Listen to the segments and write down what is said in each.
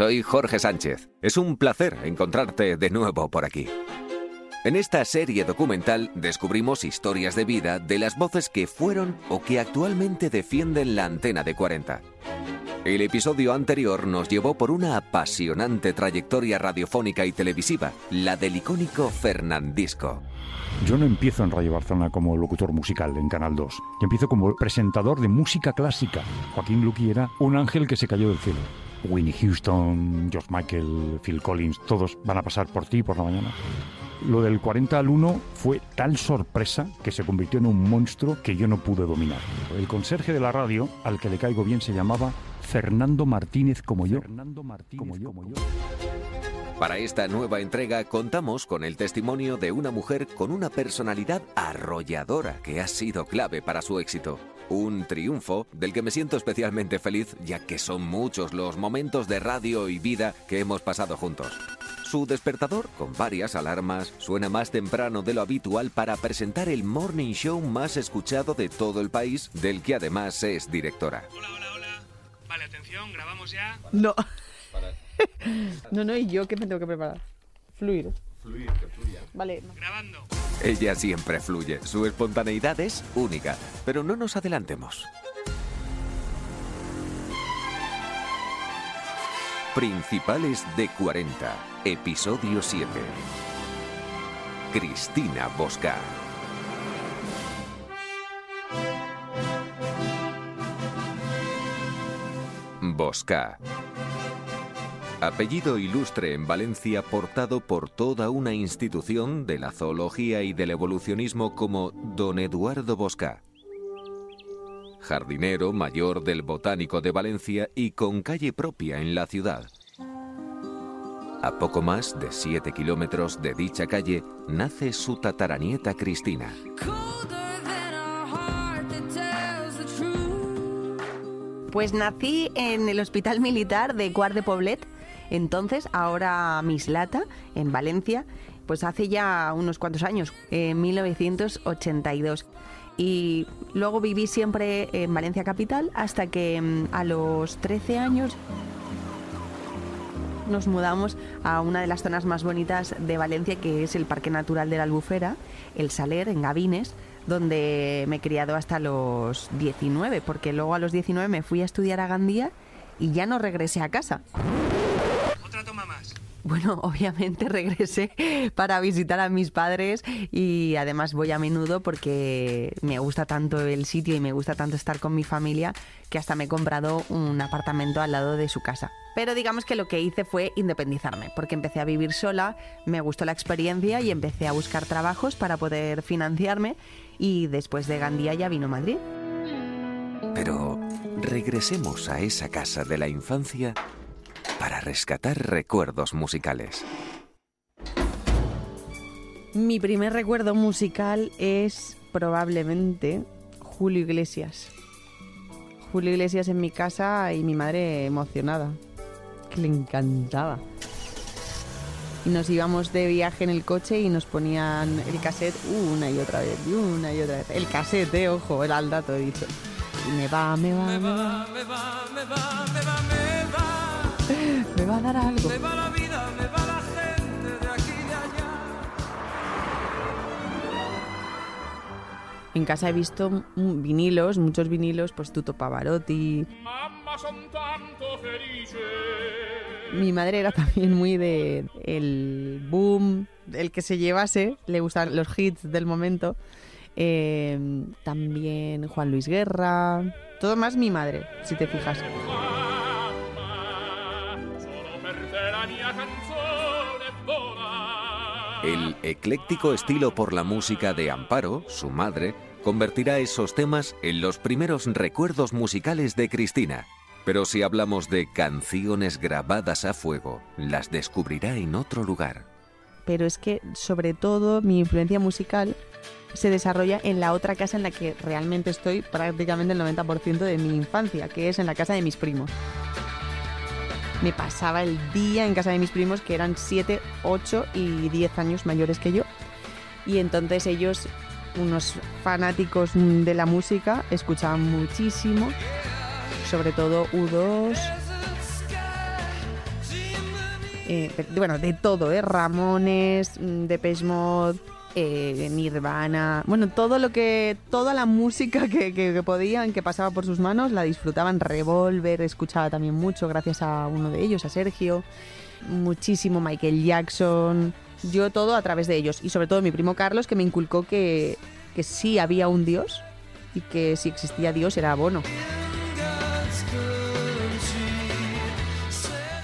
soy Jorge Sánchez. Es un placer encontrarte de nuevo por aquí. En esta serie documental descubrimos historias de vida de las voces que fueron o que actualmente defienden la antena de 40. El episodio anterior nos llevó por una apasionante trayectoria radiofónica y televisiva, la del icónico Fernandisco. Yo no empiezo en Radio Barcelona como locutor musical en Canal 2. Yo empiezo como presentador de música clásica. Joaquín Luqui era un ángel que se cayó del cielo. Winnie Houston, George Michael, Phil Collins, todos van a pasar por ti por la mañana. Lo del 40 al 1 fue tal sorpresa que se convirtió en un monstruo que yo no pude dominar. El conserje de la radio, al que le caigo bien, se llamaba Fernando Martínez como yo. Fernando Martínez como yo. Como yo. Para esta nueva entrega contamos con el testimonio de una mujer con una personalidad arrolladora que ha sido clave para su éxito. Un triunfo del que me siento especialmente feliz ya que son muchos los momentos de radio y vida que hemos pasado juntos. Su despertador, con varias alarmas, suena más temprano de lo habitual para presentar el morning show más escuchado de todo el país, del que además es directora. Hola, hola, hola. Vale, atención, grabamos ya. No. no, no, ¿y yo qué me tengo que preparar? Fluir. Fluir, que fluya. Vale. Grabando. Ella siempre fluye, su espontaneidad es única, pero no nos adelantemos. Principales de 40, episodio 7. Cristina Bosca. Bosca. Apellido ilustre en Valencia portado por toda una institución de la zoología y del evolucionismo como don Eduardo Bosca. Jardinero mayor del Botánico de Valencia y con calle propia en la ciudad. A poco más de 7 kilómetros de dicha calle nace su tataranieta Cristina. Pues nací en el Hospital Militar de Cuart de Poblet, entonces, ahora Mislata, en Valencia, pues hace ya unos cuantos años, en 1982. Y luego viví siempre en Valencia Capital hasta que mm, a los 13 años nos mudamos a una de las zonas más bonitas de Valencia, que es el Parque Natural de la Albufera, el Saler, en Gavines, donde me he criado hasta los 19, porque luego a los 19 me fui a estudiar a Gandía y ya no regresé a casa. Bueno, obviamente regresé para visitar a mis padres y además voy a menudo porque me gusta tanto el sitio y me gusta tanto estar con mi familia que hasta me he comprado un apartamento al lado de su casa. Pero digamos que lo que hice fue independizarme, porque empecé a vivir sola, me gustó la experiencia y empecé a buscar trabajos para poder financiarme y después de Gandía ya vino Madrid. Pero regresemos a esa casa de la infancia para rescatar recuerdos musicales. Mi primer recuerdo musical es probablemente Julio Iglesias. Julio Iglesias en mi casa y mi madre emocionada, que le encantaba. Y nos íbamos de viaje en el coche y nos ponían el cassette una y otra vez, y una y otra vez. El cassette, eh, ojo, el al dato he dicho. Y me va, me va, me va. me va, me va, me va, me va. Me va algo. Me va la vida, me va la gente de aquí y de allá. En casa he visto vinilos, muchos vinilos, pues Tuto Pavarotti. Mamma son tanto felice. Mi madre era también muy de el boom, el que se llevase, le gustan los hits del momento. Eh, también Juan Luis Guerra, todo más mi madre, si te fijas. El ecléctico estilo por la música de Amparo, su madre, convertirá esos temas en los primeros recuerdos musicales de Cristina. Pero si hablamos de canciones grabadas a fuego, las descubrirá en otro lugar. Pero es que, sobre todo, mi influencia musical se desarrolla en la otra casa en la que realmente estoy prácticamente el 90% de mi infancia, que es en la casa de mis primos. Me pasaba el día en casa de mis primos, que eran 7, 8 y 10 años mayores que yo. Y entonces ellos, unos fanáticos de la música, escuchaban muchísimo, sobre todo U2, eh, bueno, de todo, ¿eh? Ramones, mm, Depeche Mode, eh, Nirvana, bueno, todo lo que, toda la música que, que, podían, que pasaba por sus manos, la disfrutaban. Revolver, escuchaba también mucho, gracias a uno de ellos, a Sergio. Muchísimo Michael Jackson. Yo todo a través de ellos. Y sobre todo mi primo Carlos, que me inculcó que, que sí había un Dios y que si existía Dios era Bono.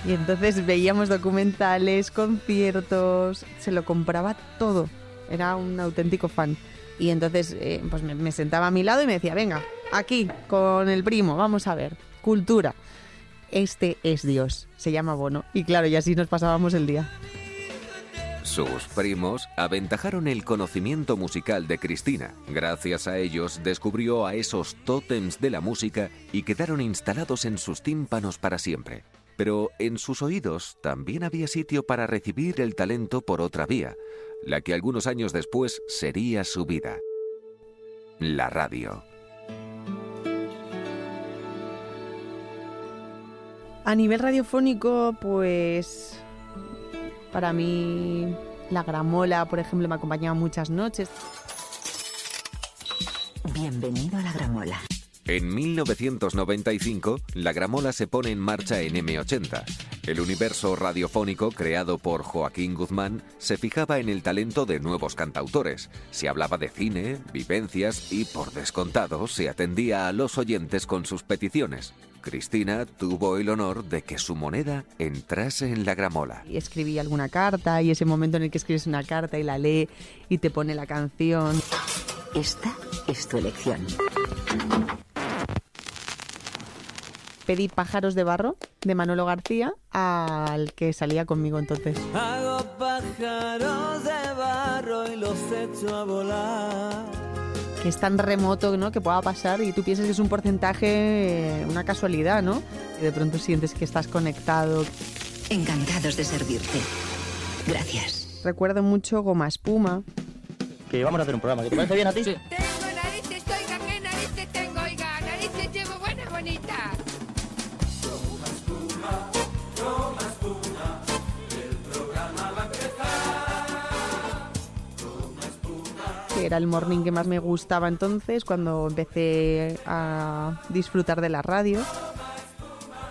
Y entonces veíamos documentales, conciertos, se lo compraba todo. Era un auténtico fan. Y entonces eh, pues me, me sentaba a mi lado y me decía, venga, aquí, con el primo, vamos a ver, cultura. Este es Dios, se llama Bono. Y claro, y así nos pasábamos el día. Sus primos aventajaron el conocimiento musical de Cristina. Gracias a ellos descubrió a esos tótems de la música y quedaron instalados en sus tímpanos para siempre. Pero en sus oídos también había sitio para recibir el talento por otra vía, la que algunos años después sería su vida. La radio. A nivel radiofónico, pues para mí la gramola, por ejemplo, me acompañaba muchas noches. Bienvenido a la gramola. En 1995, la gramola se pone en marcha en M80. El universo radiofónico creado por Joaquín Guzmán se fijaba en el talento de nuevos cantautores. Se hablaba de cine, vivencias y, por descontado, se atendía a los oyentes con sus peticiones. Cristina tuvo el honor de que su moneda entrase en la gramola. Y escribí alguna carta y ese momento en el que escribes una carta y la lee y te pone la canción. Esta es tu elección. Pedí Pájaros de Barro de Manolo García al que salía conmigo entonces. Hago pájaros de barro y los echo a volar. Que es tan remoto, ¿no? Que pueda pasar y tú piensas que es un porcentaje, una casualidad, ¿no? Y de pronto sientes que estás conectado. Encantados de servirte. Gracias. Recuerdo mucho Goma Espuma. Que vamos a hacer un programa. ¿Que ¿Te parece bien a ti? Tengo era el morning que más me gustaba entonces cuando empecé a disfrutar de la radio.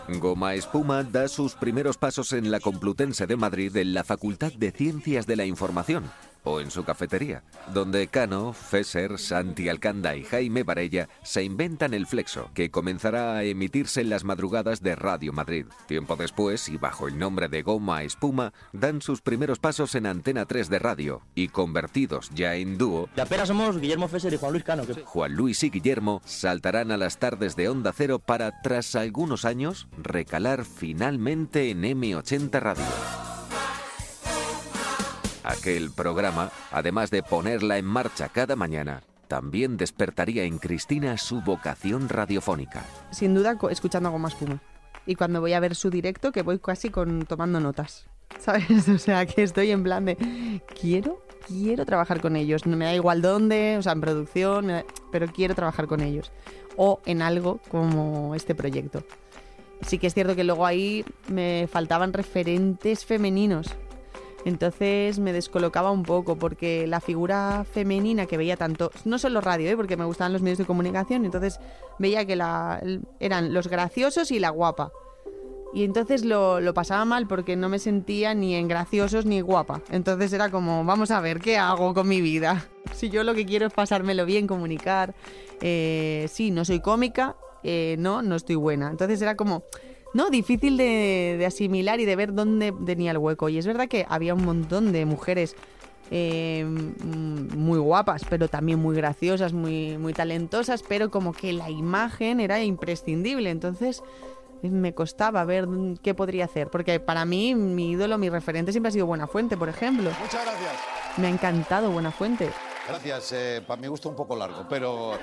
Goma Espuma da sus primeros pasos en la Complutense de Madrid en la Facultad de Ciencias de la Información o en su cafetería, donde Cano, Fesser, Santi Alcanda y Jaime Varella se inventan el flexo, que comenzará a emitirse en las madrugadas de Radio Madrid. Tiempo después, y bajo el nombre de Goma Espuma, dan sus primeros pasos en Antena 3 de radio, y convertidos ya en dúo, De apenas somos Guillermo Fesser y Juan Luis Cano. Que... Juan Luis y Guillermo saltarán a las tardes de Onda Cero para, tras algunos años, recalar finalmente en M80 Radio. Aquel programa, además de ponerla en marcha cada mañana, también despertaría en Cristina su vocación radiofónica. Sin duda escuchando a Goma Espuma. Y cuando voy a ver su directo, que voy casi con tomando notas. ¿Sabes? O sea, que estoy en plan de quiero, quiero trabajar con ellos. No me da igual dónde, o sea, en producción, pero quiero trabajar con ellos. O en algo como este proyecto. Sí que es cierto que luego ahí me faltaban referentes femeninos. Entonces me descolocaba un poco porque la figura femenina que veía tanto, no solo radio, ¿eh? porque me gustaban los medios de comunicación, entonces veía que la, eran los graciosos y la guapa. Y entonces lo, lo pasaba mal porque no me sentía ni en graciosos ni guapa. Entonces era como, vamos a ver, ¿qué hago con mi vida? Si yo lo que quiero es pasármelo bien, comunicar. Eh, sí, no soy cómica, eh, no, no estoy buena. Entonces era como, no, difícil de, de asimilar y de ver dónde tenía el hueco. Y es verdad que había un montón de mujeres eh, mm, muy guapas, pero también muy graciosas, muy, muy talentosas, pero como que la imagen era imprescindible. Entonces me costaba ver qué podría hacer, porque para mí mi ídolo, mi referente siempre ha sido Buenafuente, por ejemplo. Muchas gracias. Me ha encantado Buenafuente. Gracias. eh, para mi gusto un poco largo, pero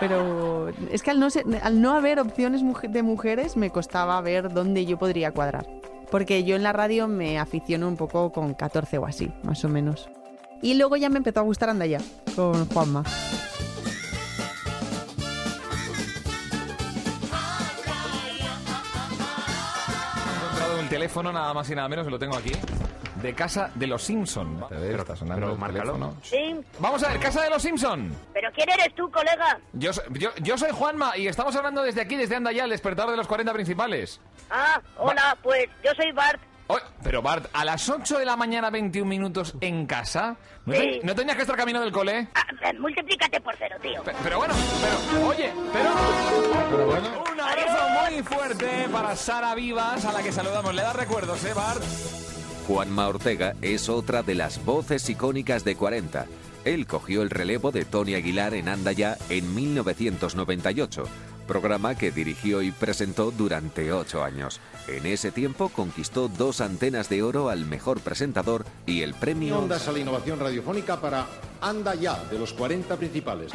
Pero es que al no, ser- al no haber opciones de mujeres me costaba ver dónde yo podría cuadrar. Porque yo en la radio me aficiono un poco con 14 o así, más o menos. Y luego ya me empezó a gustar Andaya, con Juanma. encontrado un teléfono, nada más y nada menos, que lo tengo aquí. De casa de los Simpson. A ver, está sonando el teléfono. Sí, Vamos a ver, casa de los Simpson. pero ¿quién eres tú, colega? Yo, yo, yo soy Juanma y estamos hablando desde aquí, desde Anda ya, el despertador de los 40 principales. Ah, hola, pues yo soy Bart. Oh, pero Bart, a las 8 de la mañana, 21 minutos en casa. ¿No, Sí. ¿no tenías que estar camino del cole? Ah, multiplícate por cero, tío. Pe- Pero bueno, pero, oye, pero... Pero bueno, Un abrazo muy fuerte para Sara Vivas, a la que saludamos. Le da recuerdos, ¿eh, Bart? Juanma Ortega es otra de las voces icónicas de 40. Él cogió el relevo de Tony Aguilar en Anda Ya en 1998, programa que dirigió y presentó durante ocho años. En ese tiempo conquistó dos antenas de oro al mejor presentador y el premio... ondas a la innovación radiofónica para Anda Ya, de los 40 principales.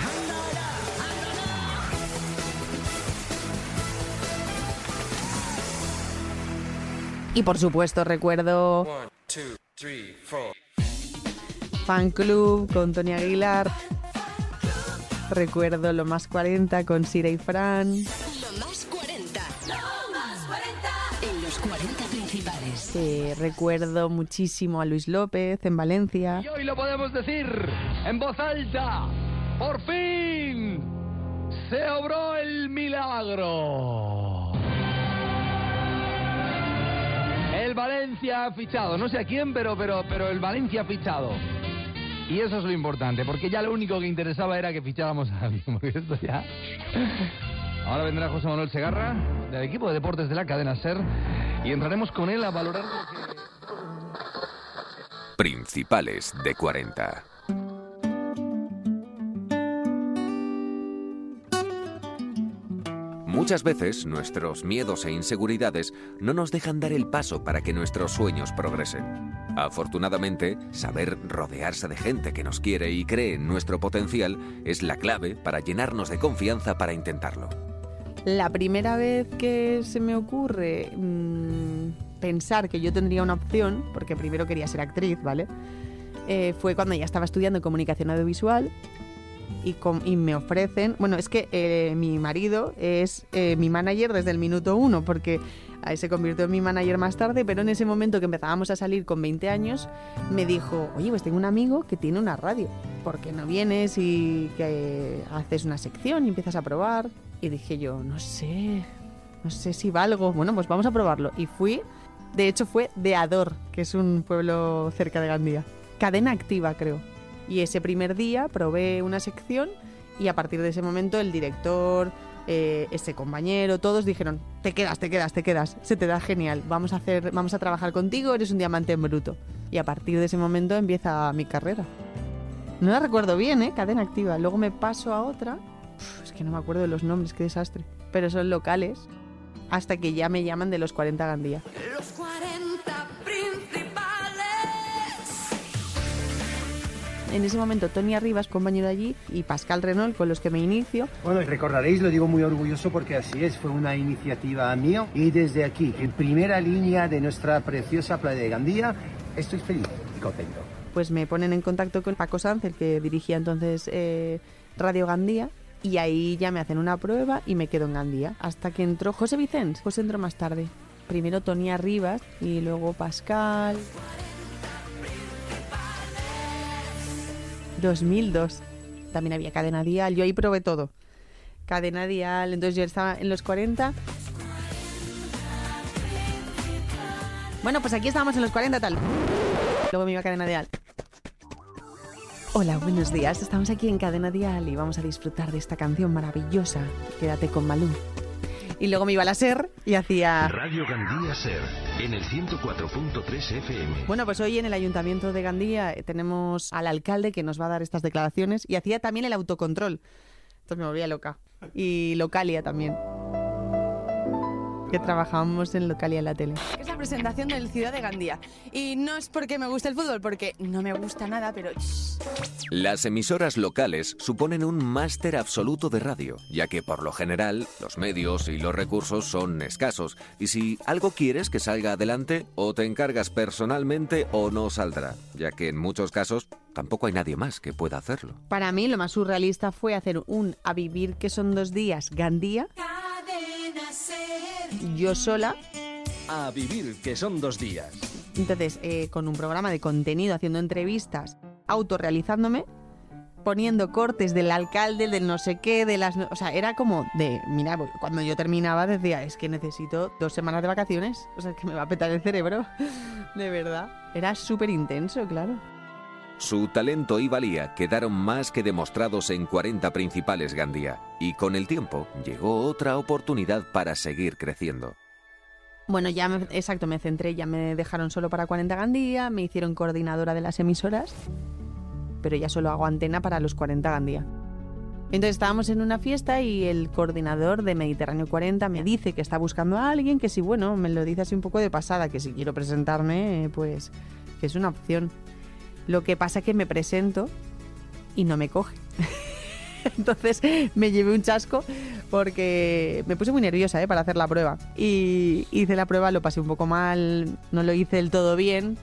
Y por supuesto recuerdo Fan Club con Tony Aguilar. Recuerdo lo más 40 con Sira y Fran. Lo más 40. En los 40 principales. Eh, recuerdo muchísimo a Luis López en Valencia. Y hoy lo podemos decir en voz alta. Por fin se obró el milagro. Valencia ha fichado, no sé a quién, pero, pero, pero el Valencia ha fichado. Y eso es lo importante, porque ya lo único que interesaba era que ficháramos a alguien, porque esto ya... Ahora vendrá José Manuel Segarra, del equipo de deportes de la cadena SER, y entraremos con él a valorar lo que... Principales de 40. Muchas veces nuestros miedos e inseguridades no nos dejan dar el paso para que nuestros sueños progresen. Afortunadamente, saber rodearse de gente que nos quiere y cree en nuestro potencial es la clave para llenarnos de confianza para intentarlo. La primera vez que se me ocurre mm, pensar que yo tendría una opción, porque primero quería ser actriz, ¿vale? Eh, fue cuando ya estaba estudiando comunicación audiovisual y, y me ofrecen, bueno, es que eh, mi marido es eh, mi manager desde el minuto uno, porque ahí se convirtió en mi manager más tarde, pero en ese momento que empezábamos a salir con 20 años, me dijo, oye, pues tengo un amigo que tiene una radio, ¿por qué no vienes y que haces una sección y empiezas a probar? Y dije yo, no sé, no sé si valgo, bueno, pues vamos a probarlo. Y fui, de hecho fue de Ador, que es un pueblo cerca de Gandía, cadena activa creo. Y ese primer día probé una sección y a partir de ese momento el director, eh, ese compañero, todos dijeron, te quedas, te quedas, te quedas, se te da genial, vamos a hacer, vamos a trabajar contigo, eres un diamante en bruto. Y a partir de ese momento empieza mi carrera. No la recuerdo bien, ¿eh? Cadena activa. Luego me paso a otra. Uf, es que no me acuerdo de los nombres, qué desastre. Pero son locales. Hasta que ya me llaman de los 40 Gandía. Los 40 En ese momento Tony Arribas, compañero allí, y Pascal Renault, con los que me inicio. Bueno, recordaréis, lo digo muy orgulloso porque así es, fue una iniciativa mía y desde aquí, en primera línea de nuestra preciosa playa de Gandía, estoy feliz y contento. Pues me ponen en contacto con Paco Sanz, el que dirigía entonces eh, Radio Gandía. Y ahí ya me hacen una prueba y me quedo en Gandía. Hasta que entró José Vicens. José entró más tarde. Primero Tony Arribas y luego Pascal. 2002. También había Cadena Dial. Yo ahí probé todo. Cadena Dial. Entonces yo estaba en los 40. Bueno, pues aquí estábamos en los 40 tal. Luego me iba a Cadena Dial. Hola, buenos días. Estamos aquí en Cadena Dial y vamos a disfrutar de esta canción maravillosa. Quédate con Malú. Y luego me iba a la SER y hacía... Radio Gandía Ser, en el 104.3 FM. Bueno, pues hoy en el Ayuntamiento de Gandía eh, tenemos al alcalde que nos va a dar estas declaraciones y hacía también el autocontrol. Entonces me volvía loca. Y Localia también. Que trabajábamos en Localia en la tele. Es la presentación del Ciudad de Gandía. Y no es porque me guste el fútbol, porque no me gusta nada, pero... Las emisoras locales suponen un máster absoluto de radio, ya que por lo general los medios y los recursos son escasos, y si algo quieres que salga adelante, o te encargas personalmente o no saldrá, ya que en muchos casos tampoco hay nadie más que pueda hacerlo. Para mí lo más surrealista fue hacer un A Vivir que son dos días Gandía, yo sola, A vivir, que son dos días. Entonces, eh, con un programa de contenido, haciendo entrevistas, autorrealizándome, poniendo cortes del alcalde, del no sé qué, de las... O sea, era como de, mira, pues, cuando yo terminaba decía, es que necesito dos semanas de vacaciones, o sea, es que me va a petar el cerebro, de verdad. Era súper intenso, claro. Su talento y valía quedaron más que demostrados en 40 principales Gandía, y con el tiempo llegó otra oportunidad para seguir creciendo. Bueno, ya, me- exacto, me centré, ya me dejaron solo para 40 Gandía, me hicieron coordinadora de las emisoras, pero ya solo hago antena para los 40 Gandía. Entonces estábamos en una fiesta y el coordinador de Mediterráneo 40 me dice que está buscando a alguien, que si, bueno, me lo dice así un poco de pasada, que si quiero presentarme, pues que es una opción. Lo que pasa que me presento y no me coge. Entonces me llevé un chasco porque me puse muy nerviosa ¿eh? para hacer la prueba. Y hice la prueba, lo pasé un poco mal, no lo hice del todo bien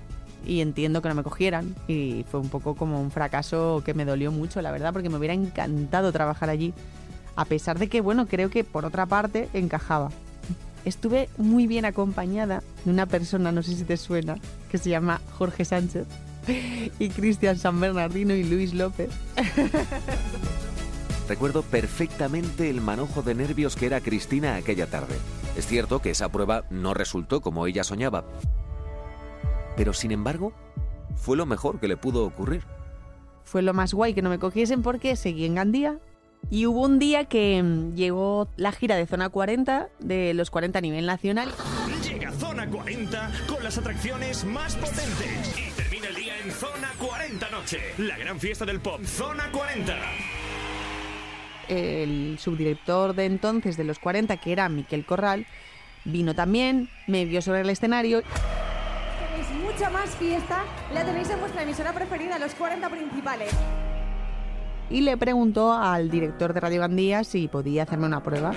y entiendo que no me cogieran. Y fue un poco como un fracaso que me dolió mucho, la verdad, porque me hubiera encantado trabajar allí. A pesar de que, bueno, creo que por otra parte encajaba. Estuve muy bien acompañada de una persona, no sé si te suena, que se llama Jorge Sánchez y Cristian San Bernardino y Luis López. Recuerdo perfectamente el manojo de nervios que era Cristina aquella tarde. Es cierto que esa prueba no resultó como ella soñaba, pero sin embargo, fue lo mejor que le pudo ocurrir. Fue lo más guay que no me cogiesen porque seguí en Gandía. Y hubo un día que mm, llegó la gira de Zona 40, de los 40 a nivel nacional. Llega Zona 40 con las atracciones más potentes. En Zona 40 Noche. La gran fiesta del pop. Zona 40. El subdirector de entonces de los 40, que era Miquel Corral, vino también, me vio sobre el escenario Tenéis mucha más fiesta, la tenéis en vuestra emisora preferida, los 40 principales. y le preguntó al director de Radio Gandía si podía hacerme una prueba.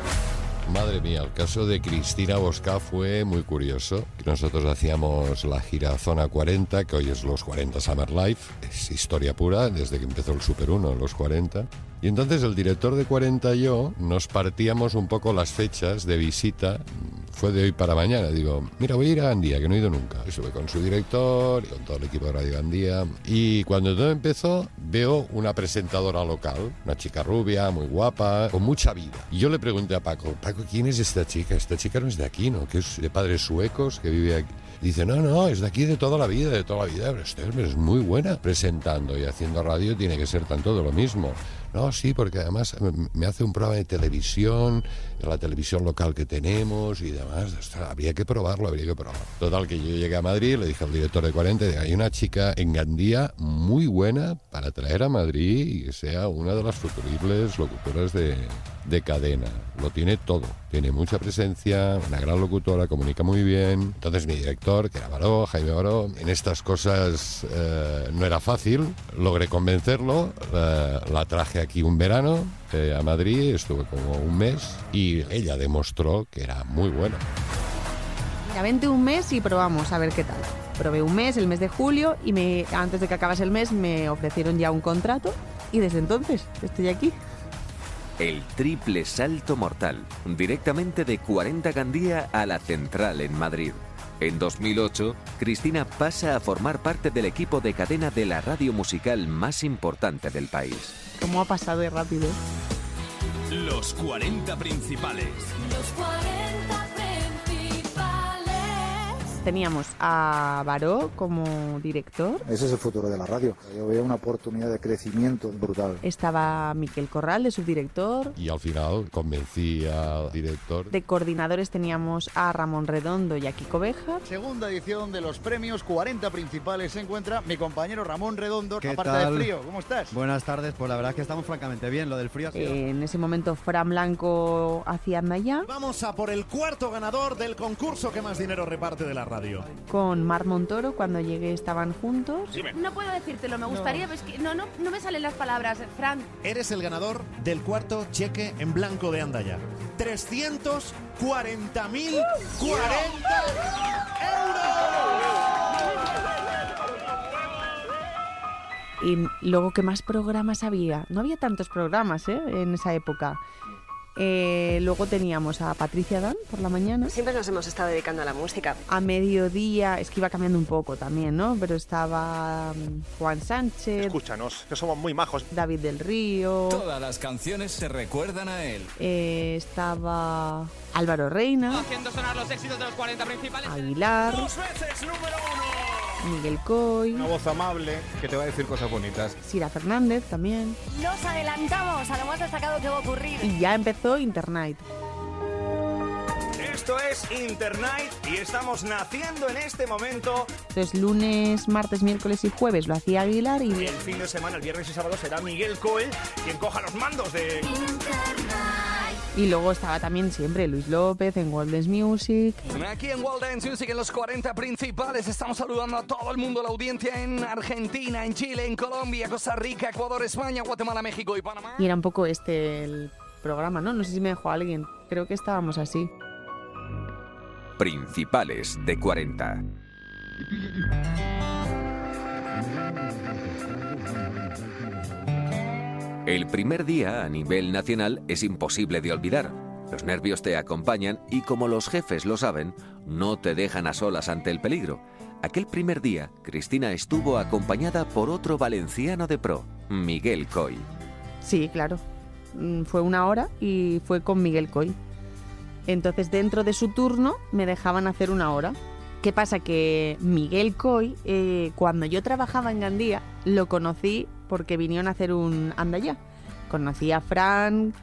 Madre mía, el caso de Cristina Bosca fue muy curioso. Nosotros hacíamos la gira Zona 40, que hoy es los 40 Summer Life. Es historia pura desde que empezó el Super 1, los 40. Y entonces el director de 40 y yo nos partíamos un poco las fechas de visita. Fue de hoy para mañana. Digo, mira, voy a ir a Gandía, que no he ido nunca. Estuve con su director y con todo el equipo de Radio Gandía. Y cuando todo empezó, veo una presentadora local, una chica rubia, muy guapa, con mucha vida. Y yo le pregunté a Paco, Paco, ¿quién es esta chica? Esta chica no es de aquí, ¿no? Que es de padres suecos, que vive aquí. Y dice, no, no, es de aquí de toda la vida, de toda la vida. Pero este es muy buena presentando y haciendo radio, tiene que ser tan todo lo mismo. No, sí, porque además me- hace un programa de televisión, la televisión local que tenemos y demás. Habría que probarlo, habría que probarlo. Total, que yo llegué a Madrid, le dije al director de 40, digo, hay una chica en Gandía muy buena para traer a Madrid y que sea una de las futuribles locutoras de, de cadena. Lo tiene todo. Tiene mucha presencia, una gran locutora, comunica muy bien. Entonces mi director, que era Baró, Jaime Baró, en estas cosas eh, no era fácil. Logré convencerlo, eh, la traje aquí un verano eh, a Madrid, estuve como un mes y ella demostró que era muy buena. Mira, vente un mes y probamos a ver qué tal. Probé un mes, el mes de julio, y me, antes de que acabase el mes me ofrecieron ya un contrato y desde entonces estoy aquí. El triple salto mortal, directamente de 40 Gandía a la central en Madrid. En 2008, Cristina pasa a formar parte del equipo de cadena de la radio musical más importante del país. ¿Cómo ha pasado de rápido? Los 40 principales. Los 40 principales. Teníamos a Baró como director, Ese es el futuro de la radio. Yo veo una oportunidad de crecimiento brutal. estaba Miquel Corral de subdirector, Y al final convencí al director de coordinadores teníamos a Ramón Redondo y a Kiko Beja. Segunda edición de los premios 40 principales se encuentra mi compañero Ramón Redondo. ¿Qué Aparte tal? del frío, ¿cómo estás? Buenas tardes, pues la verdad es que estamos francamente bien. Lo del frío ha sido... En ese momento Fran Blanco hacía Andaya Vamos a por el cuarto ganador del concurso que más dinero reparte de la radio. con Mar Montoro, cuando llegué estaban juntos. No puedo decírtelo, me gustaría, pero es que no, no, no me salen las palabras. Fran, Eres el ganador del cuarto cheque en blanco de Andaya. 340.040 Y luego, ¿qué más programas había? No había tantos programas ¿eh? en esa época. Eh, luego teníamos a Patricia Dan por la mañana. Siempre nos hemos estado dedicando a la música. A mediodía, es que iba cambiando un poco también, ¿no? Pero estaba mm, Juan Sánchez, Escúchanos, que somos muy majos. David del Río, Todas las canciones se recuerdan a él. eh, estaba Álvaro Reina, Haciendo sonar los éxitos de los 40 principales. Aguilar, veces número uno. Miguel Coy, Una voz amable que te va a decir cosas bonitas. Sira Fernández también. Nos adelantamos a lo más destacado que va a ocurrir. Y ya empezó Internight. Esto es Internight y estamos naciendo en este momento. Entonces lunes, martes, miércoles y jueves lo hacía Aguilar y El fin de semana, el viernes y sábado, será Miguel Coel quien coja los mandos de. Y luego estaba también siempre Luis López en Golden Music. Aquí en World Dance Music, en los 40 principales, estamos saludando a todo el mundo, la audiencia en Argentina, en Chile, en Colombia, Costa Rica, Ecuador, España, Guatemala, México y Panamá. Y era un poco este el programa, ¿no? No sé si me dejó alguien. Creo que estábamos así. Principales de 40. El primer día a nivel nacional es imposible de olvidar. Los nervios te acompañan y como los jefes lo saben, no te dejan a solas ante el peligro. Aquel primer día, Cristina estuvo acompañada por otro valenciano de pro, Miguel Coy. Sí, claro. Mm, Fue una hora y fue con Miguel Coy. Entonces dentro de su turno me dejaban hacer una hora. ¿Qué pasa? Que Miguel Coy, eh, cuando yo trabajaba en Gandía, lo conocí porque vinieron a hacer un anda ya. Conocí a Fran,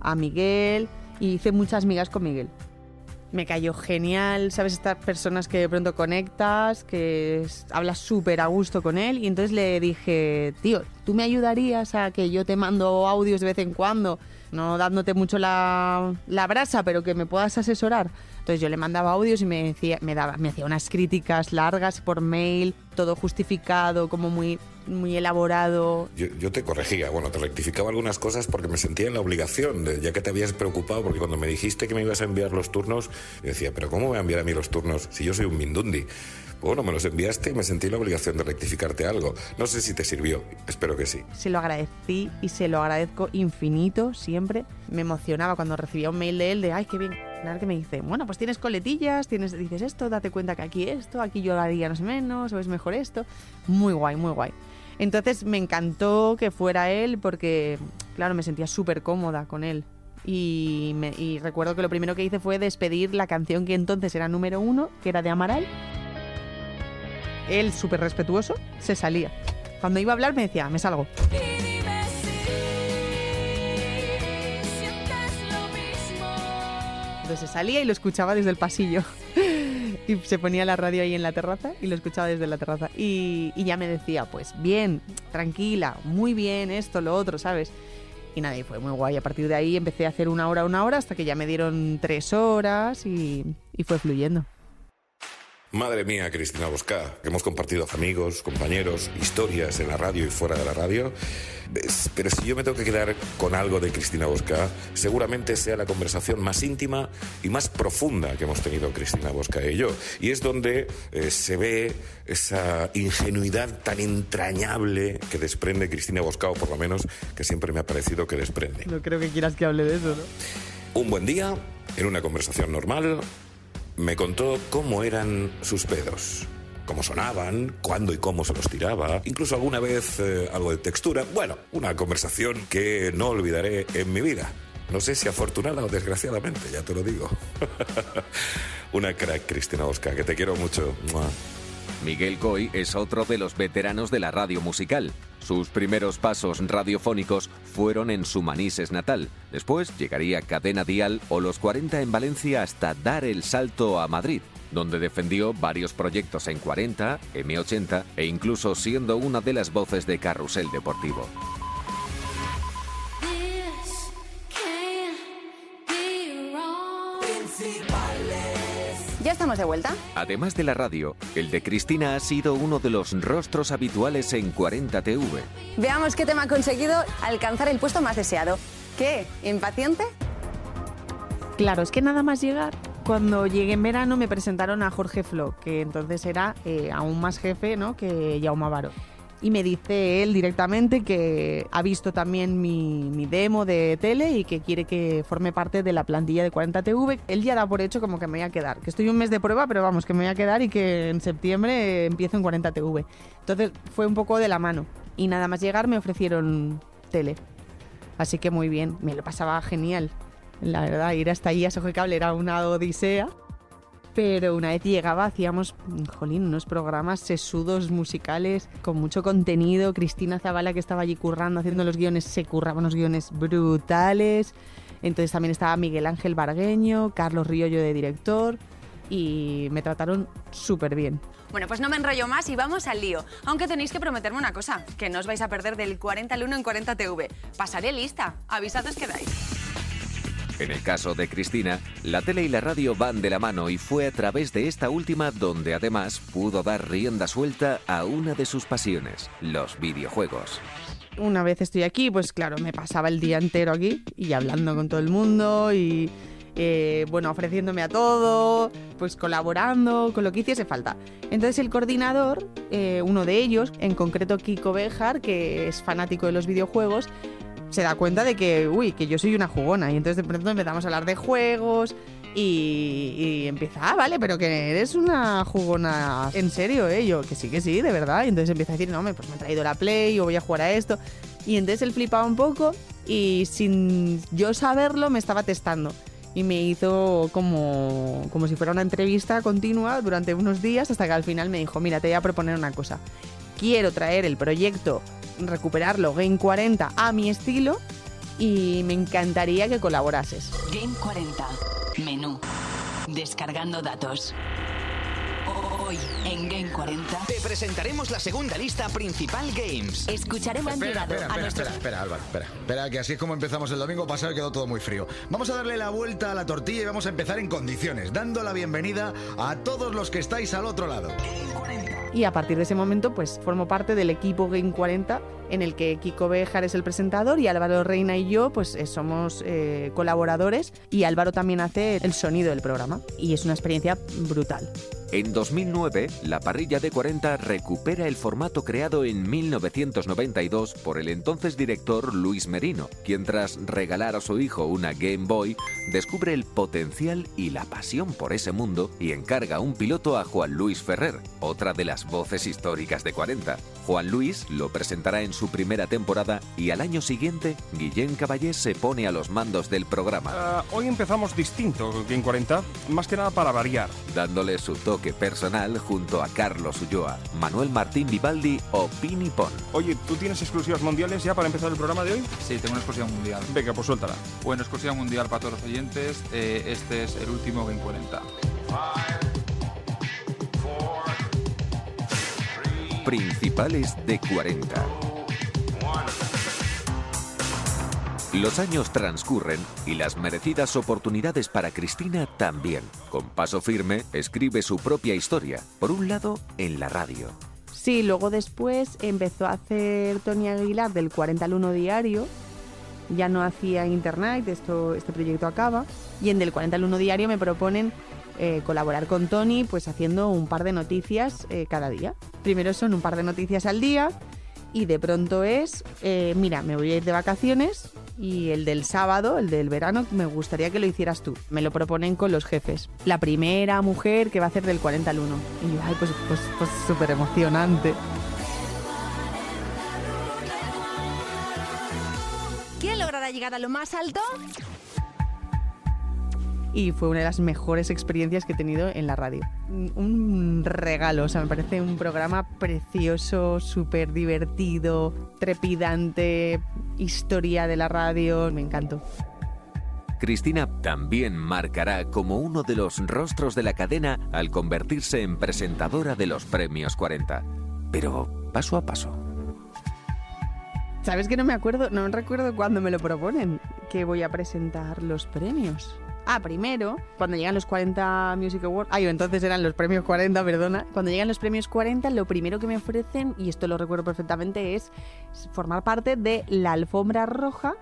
a Miguel y hice muchas migas con Miguel. Me cayó genial, ¿sabes? Estas personas que de pronto conectas, que hablas súper a gusto con él. Y entonces le dije, tío, ¿tú me ayudarías a que yo te mando audios de vez en cuando? No dándote mucho la, la brasa, pero que me puedas asesorar. Entonces yo le mandaba audios y me, decía, me, daba, me hacía unas críticas largas por mail, todo justificado, como muy, muy elaborado. Yo, yo te corregía, bueno, te rectificaba algunas cosas porque me sentía en la obligación, de- ya que te habías preocupado, porque cuando me dijiste que me ibas a enviar los turnos, yo decía, pero ¿cómo me voy a enviar a mí los turnos si yo soy un mindundi? Bueno, me los enviaste y me sentí en la obligación de rectificarte algo. No sé si te sirvió, espero que sí. Se lo agradecí y se lo agradezco infinito siempre. Me emocionaba cuando recibía un mail de él de, ay, qué bien. Nada que me dice, bueno, pues tienes coletillas, tienes, dices esto, date cuenta que aquí esto, aquí yo haría menos, o es mejor esto. Muy guay, muy guay. Entonces me encantó que fuera él porque, claro, me sentía súper cómoda con él. Y, me- y recuerdo que lo primero que hice fue despedir la canción que entonces era número uno, que era de Amaral. Él, súper respetuoso, se salía. Cuando iba a hablar me decía, me salgo. Entonces salía y lo escuchaba desde el pasillo. y se ponía la radio ahí en la terraza y lo escuchaba desde la terraza. Y, ya me decía, pues bien, tranquila, muy bien, esto, lo otro, ¿sabes? Y nada, y fue muy guay. A partir de ahí empecé a hacer una hora, una hora, hasta que ya me dieron tres horas y fue fluyendo. Madre mía, Cristina Bosca, que hemos compartido amigos, compañeros, historias en la radio y fuera de la radio. Pero si yo me tengo que quedar con algo de Cristina Bosca, seguramente sea la conversación más íntima y más profunda que hemos tenido Cristina Bosca y yo. Y es donde eh, se ve esa ingenuidad tan entrañable que desprende Cristina Bosca, o por lo menos que siempre me ha parecido que desprende. No creo que quieras que hable de eso, ¿no? Un buen día, en una conversación normal, me contó cómo eran sus pedos, cómo sonaban, cuándo y cómo se los tiraba, incluso alguna vez eh, algo de textura. Bueno, una conversación que no olvidaré en mi vida. No sé si afortunada o desgraciadamente, ya te lo digo. una crack, Cristina Oscar, que te quiero mucho. Miguel Coy es otro de los veteranos de la radio musical. Sus primeros pasos radiofónicos fueron en su Manises natal. Después llegaría Cadena Dial o Los 40 en Valencia hasta dar el salto a Madrid, donde defendió varios proyectos en 40, M80 e incluso siendo una de las voces de Carrusel Deportivo. Estamos de vuelta. Además de la radio, el de Cristina ha sido uno de los rostros habituales en 40 TV. Veamos qué tema ha conseguido alcanzar el puesto más deseado. ¿Qué? ¿Impaciente? Claro, es que nada más llegar, cuando llegué en verano me presentaron a Jorge Flo, que entonces era eh, aún más jefe ¿no? que Jaume Varo. Y me dice él directamente que ha visto también mi, demo de tele y que quiere que forme parte de la plantilla de 40TV. Él ya da por hecho como que me voy a quedar, que estoy un mes de prueba, pero vamos, que me voy a quedar y que en septiembre empiezo en 40TV. Entonces fue un poco de la mano y nada más llegar me ofrecieron tele. Así que muy bien, me lo pasaba genial. La verdad, ir hasta allí a Soje Cable era una odisea. Pero una vez llegaba hacíamos, jolín, unos programas sesudos musicales con mucho contenido. Cristina Zavala, que estaba allí currando, haciendo los guiones, se curraba unos guiones brutales. Entonces también estaba Miguel Ángel Bargueño, Carlos Riollo de director y me trataron súper bien. Bueno, pues no me enrollo más y vamos al lío. Aunque tenéis que prometerme una cosa, que no os vais a perder del 40 al 1 en 40 TV. Pasaré lista, avisados quedáis. En el caso de Cristina, la tele y la radio van de la mano y fue a través de esta última donde además pudo dar rienda suelta a una de sus pasiones, los videojuegos. Una vez estoy aquí, pues claro, me pasaba el día entero aquí y hablando con todo el mundo y eh, bueno, ofreciéndome a todo, pues colaborando con lo que hiciese falta. Entonces el coordinador, eh, uno de ellos, en concreto Kiko Bejar, que es fanático de los videojuegos, se da cuenta de que, uy, que yo soy una jugona. Y entonces de pronto empezamos a hablar de juegos y, empieza, ah, vale, pero que eres una jugona en serio, ¿eh? Yo, que sí, que sí, de verdad. Y entonces empieza a decir, no, me, pues me he traído la Play o voy a jugar a esto. Y entonces él flipaba un poco y sin yo saberlo me estaba testando. Y me hizo como, como si fuera una entrevista continua durante unos días hasta que al final me dijo, mira, te voy a proponer una cosa. Quiero traer el proyecto recuperarlo Game 40 a mi estilo y me encantaría que colaborases. Game 40. Menú. Descargando datos. Hoy en Game 40. Te presentaremos la segunda lista principal Games. Escucharemos Espera, llegado espera, a espera, nuestros espera, espera, Álvaro, espera. Espera, que así es como empezamos el domingo pasado y quedó todo muy frío. Vamos a darle la vuelta a la tortilla y vamos a empezar en condiciones, dando la bienvenida a todos los que estáis al otro lado. Y a partir de ese momento, pues formo parte del equipo Game 40 en el que Kiko Bejar es el presentador y Álvaro Reina y yo pues eh, somos eh, colaboradores y Álvaro también hace el sonido del programa y es una experiencia brutal. En 2009, la parrilla de 40 recupera el formato creado en 1992 por el entonces director Luis Merino, quien tras regalar a su hijo una Game Boy, descubre el potencial y la pasión por ese mundo y encarga un piloto a Juan Luis Ferrer, otra de las voces históricas de 40. Juan Luis lo presentará en su primera temporada y al año siguiente, Guillén Caballés se pone a los mandos del programa. Ah, hoy empezamos distinto Game 40, más que nada para variar. dándole su toque personal junto a Carlos Ulloa, Manuel Martín Vivaldi o Pini Pon. Oye, ¿tú tienes exclusivas mundiales ya para empezar el programa de hoy? Sí, tengo una exclusiva mundial. Venga, pues suéltala. Bueno, exclusiva mundial para todos los oyentes. eh, este es el último Game 40. Principales de 40. Los años transcurren y las merecidas oportunidades para Cristina también. Con paso firme, escribe su propia historia, por un lado en la radio. Sí, luego después empezó a hacer Tony Aguilar del 40 al 1 diario. Ya no hacía Internet, esto, este proyecto acaba. Y en del 40 al 1 diario me proponen eh, colaborar con Tony, pues haciendo un par de noticias eh, cada día. Primero son un par de noticias al día y de pronto es, eh, mira, me voy a ir de vacaciones y el del sábado, el del verano, me gustaría que lo hicieras tú. Me lo proponen con los jefes. La primera mujer que va a hacer del 40 al 1. Y yo, ay, pues pues pues súper emocionante. ¿Quién logrará llegar a lo más alto? Y fue una de las mejores experiencias que he tenido en la radio. Un- regalo, o sea, me parece un programa precioso, súper divertido, trepidante, historia de la radio, me encantó. Cristina también marcará como uno de los rostros de la cadena al convertirse en presentadora de los Premios 40. Pero paso a paso. ¿Sabes que no me acuerdo? No recuerdo cuándo me lo proponen, que voy a presentar los premios. Ah, primero, cuando llegan los 40 Music Awards. Ay, entonces eran los premios 40, perdona. Cuando llegan los premios 40, lo primero que me ofrecen, y esto lo recuerdo perfectamente, es formar parte de la alfombra roja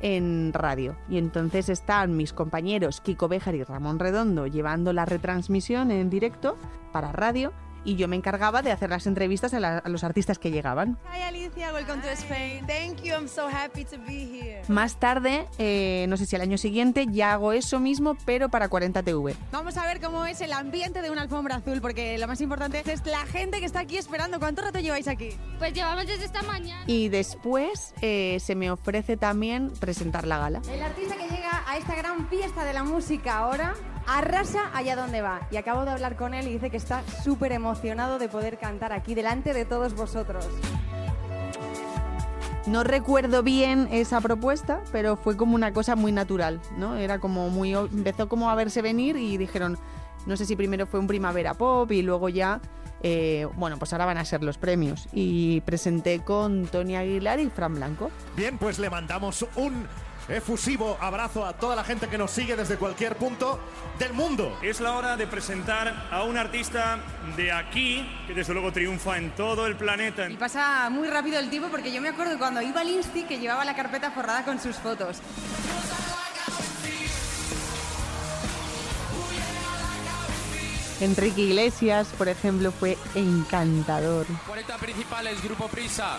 en radio. Y entonces están mis compañeros Kiko Béjar y Ramón Redondo llevando la retransmisión en directo para radio. Y yo me encargaba de hacer las entrevistas a, la- a los artistas que llegaban. Hi Alicia, welcome to Spain. Thank you, I'm so happy to be here. Más tarde, eh, no sé si al año siguiente, ya hago eso mismo, pero para 40 TV. Vamos a ver cómo es el ambiente de una alfombra azul, porque lo más importante es la gente que está aquí esperando. ¿Cuánto rato lleváis aquí? Pues llevamos desde esta mañana. Y después eh, se me ofrece también presentar la gala. El artista que llega a esta gran fiesta de la música ahora arrasa allá donde va. Y acabo de hablar con él y dice que está súper emocionado de poder cantar aquí delante de todos vosotros. No recuerdo bien esa propuesta, pero fue como una cosa muy natural, ¿no? Era como muy... Empezó como a verse venir y dijeron, no sé si primero fue un Primavera Pop y luego ya, eh, bueno, pues ahora van a ser los premios. Y presenté con Tony Aguilar y Fran Blanco. Bien, pues le mandamos un efusivo abrazo a toda la gente que nos sigue desde cualquier punto del mundo. Es la hora de presentar a un artista de aquí, que desde luego triunfa en todo el planeta. Y pasa muy rápido el tiempo porque yo me acuerdo cuando iba al Insti que llevaba la carpeta forrada con sus fotos. Enrique Iglesias, por ejemplo, fue encantador. 40 principales, Grupo Prisa.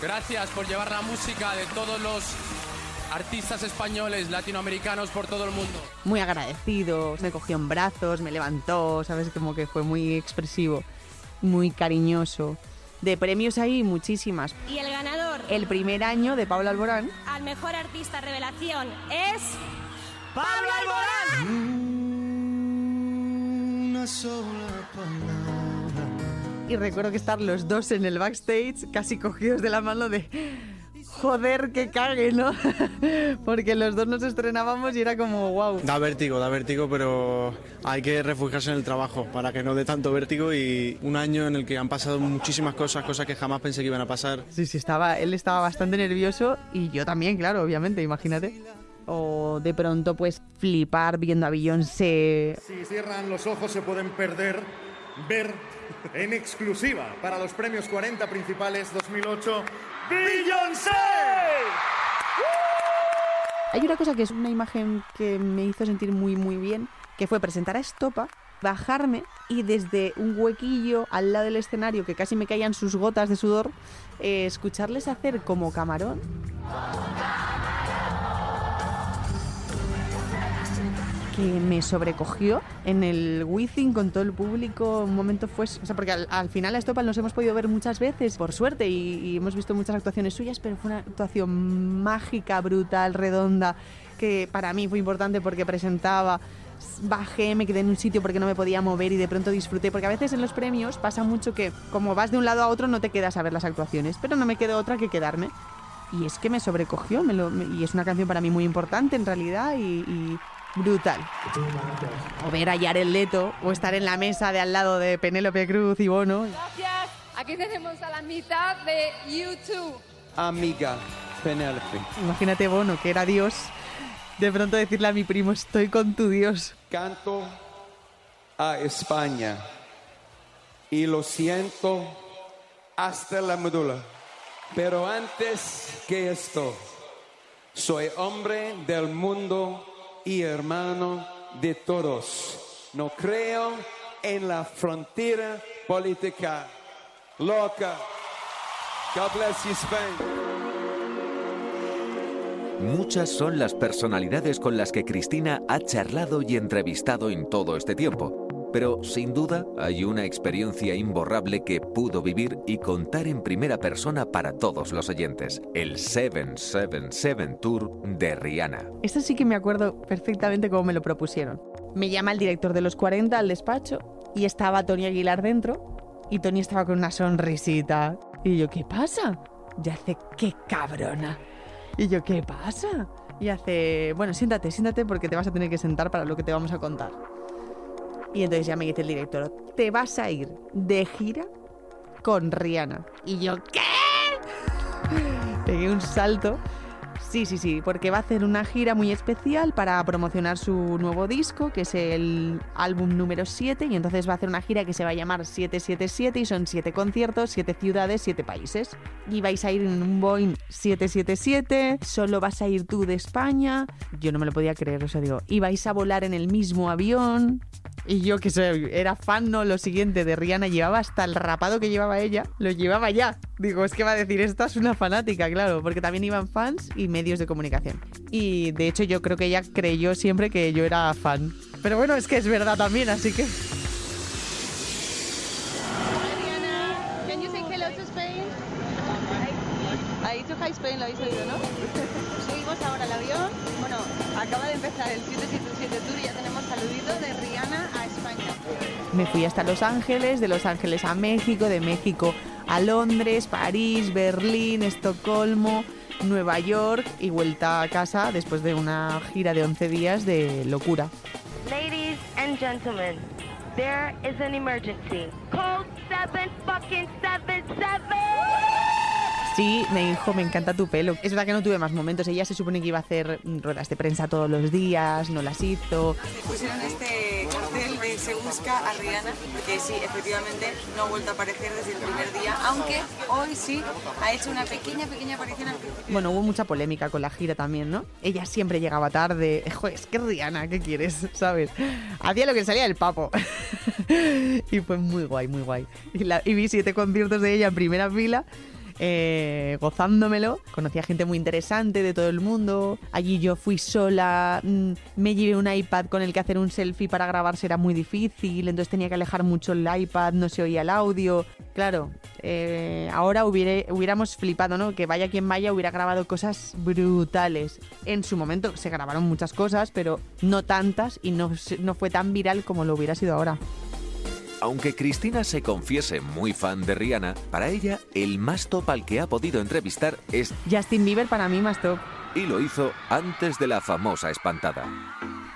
Gracias por llevar la música de todos los artistas españoles, latinoamericanos por todo el mundo. Muy agradecido, me cogió en brazos, me levantó, ¿sabes? Como que fue muy expresivo, muy cariñoso. De premios ahí muchísimas. Y el ganador El primer año de Pablo Alborán al mejor artista revelación es. ¡Pablo Una sola palabra. y recuerdo que estar los dos en el backstage casi cogidos de la mano de joder que cague, ¿no? Porque los dos nos estrenábamos y era como wow. Da vértigo, da vértigo, pero hay que refugiarse en el trabajo para que no dé tanto vértigo y un año en el que han pasado muchísimas cosas, cosas que jamás pensé que iban a pasar. Sí, sí, estaba, él estaba bastante nervioso y yo también, claro, obviamente, imagínate. O de pronto, pues, flipar viendo a Beyoncé. Si cierran los ojos se pueden perder, ver en exclusiva para los premios 40 principales 2008 Beyoncé. Hay una cosa que es una imagen que me hizo sentir muy, muy bien, que fue presentar a Estopa, bajarme y desde un huequillo al lado del escenario, que casi me caían sus gotas de sudor, eh, escucharles hacer como camarón. Que me sobrecogió en el Wizzing con todo el público. Un momento fue. O sea, porque al, al final a Estopa nos hemos podido ver muchas veces, por suerte, y, y hemos visto muchas actuaciones suyas, pero fue una actuación mágica, brutal, redonda, que para mí fue importante porque presentaba. Bajé, me quedé en un sitio porque no me podía mover y de pronto disfruté. Porque a veces en los premios pasa mucho que, como vas de un lado a otro, no te quedas a ver las actuaciones, pero no me quedó otra que quedarme. Y es que me sobrecogió, me lo- me- y es una canción para mí muy importante en realidad y, y brutal. O ver a Jared Leto o estar en la mesa de al lado de Penélope Cruz y Bono. Gracias. Aquí tenemos a la mitad de YouTube. Amiga Penélope. Imagínate Bono, que era Dios, de pronto decirle a mi primo, estoy con tu Dios. Canto a España y lo siento hasta la médula. Pero antes que esto, soy hombre del mundo y hermano de todos. No creo en la frontera política loca. God bless Spain. Muchas son las personalidades con las que Cristina ha charlado y entrevistado en todo este tiempo. Pero sin duda hay una experiencia imborrable que pudo vivir y contar en primera persona para todos los oyentes. El 777 Tour de Rihanna. Esto sí que me acuerdo perfectamente cómo me lo propusieron. Me llama el director de los 40 al despacho y estaba Tony Aguilar dentro y Tony estaba con una sonrisita. Y yo, ¿qué pasa? Y hace, qué cabrona. Y yo, ¿qué pasa? Y hace, bueno, siéntate, siéntate porque te vas a tener que sentar para lo que te vamos a contar. Y entonces ya me dice el director, te vas a ir de gira con Rihanna. Y yo, ¿qué? Pegué un salto. Sí, sí, sí, porque va a hacer una gira muy especial para promocionar su nuevo disco, que es el álbum número 7, y entonces va a hacer una gira que se va a llamar 777 y son 7 conciertos, 7 ciudades, 7 países. Y vais a ir en un Boeing 777, solo vas a ir tú de España. Yo no me lo podía creer, o sea, digo, y vais a volar en el mismo avión. Y yo, que soy, era fan, no, lo siguiente de Rihanna, llevaba hasta el rapado que llevaba ella, lo llevaba ya. Digo, es que va a decir, esta es una fanática, claro, porque también iban fans y medios de comunicación. Y de hecho yo creo que ella creyó siempre que yo era fan. Pero bueno, es que es verdad también, así que... Me fui hasta Los Ángeles, de Los Ángeles a México, de México a Londres, París, Berlín, Estocolmo, Nueva York y vuelta a casa después de una gira de 11 días de locura. Ladies and gentlemen, there is an emergency. Code 7 fucking 77! Sí, me dijo, me encanta tu pelo. Es verdad que no tuve más momentos. Ella se supone que iba a hacer ruedas de prensa todos los días, no las hizo. Pusieron este cartel de se busca a Rihanna, que sí, efectivamente no ha vuelto a aparecer desde el primer día, aunque hoy sí ha hecho una pequeña, pequeña aparición al principio. Bueno, hubo mucha polémica con la gira también, ¿no? Ella siempre llegaba tarde. Joder, es que Rihanna, ¿qué quieres? ¿Sabes? Hacía lo que le salía del papo. y fue muy guay, muy guay. Y, la- y vi siete conciertos de ella en primera fila. Eh, gozándomelo, conocí a gente muy interesante de todo el mundo. Allí yo fui sola, mm, me llevé un iPad con el que hacer un selfie para grabarse era muy difícil, entonces tenía que alejar mucho el iPad, no se oía el audio. Claro, eh, ahora hubiéramos flipado, ¿no? Que vaya quien vaya hubiera grabado cosas brutales. En su momento se grabaron muchas cosas, pero no tantas y no fue tan viral como lo hubiera sido ahora. Aunque Cristina se confiese muy fan de Rihanna, para ella el más top al que ha podido entrevistar es Justin Bieber para mí más top. y lo hizo antes de la famosa espantada.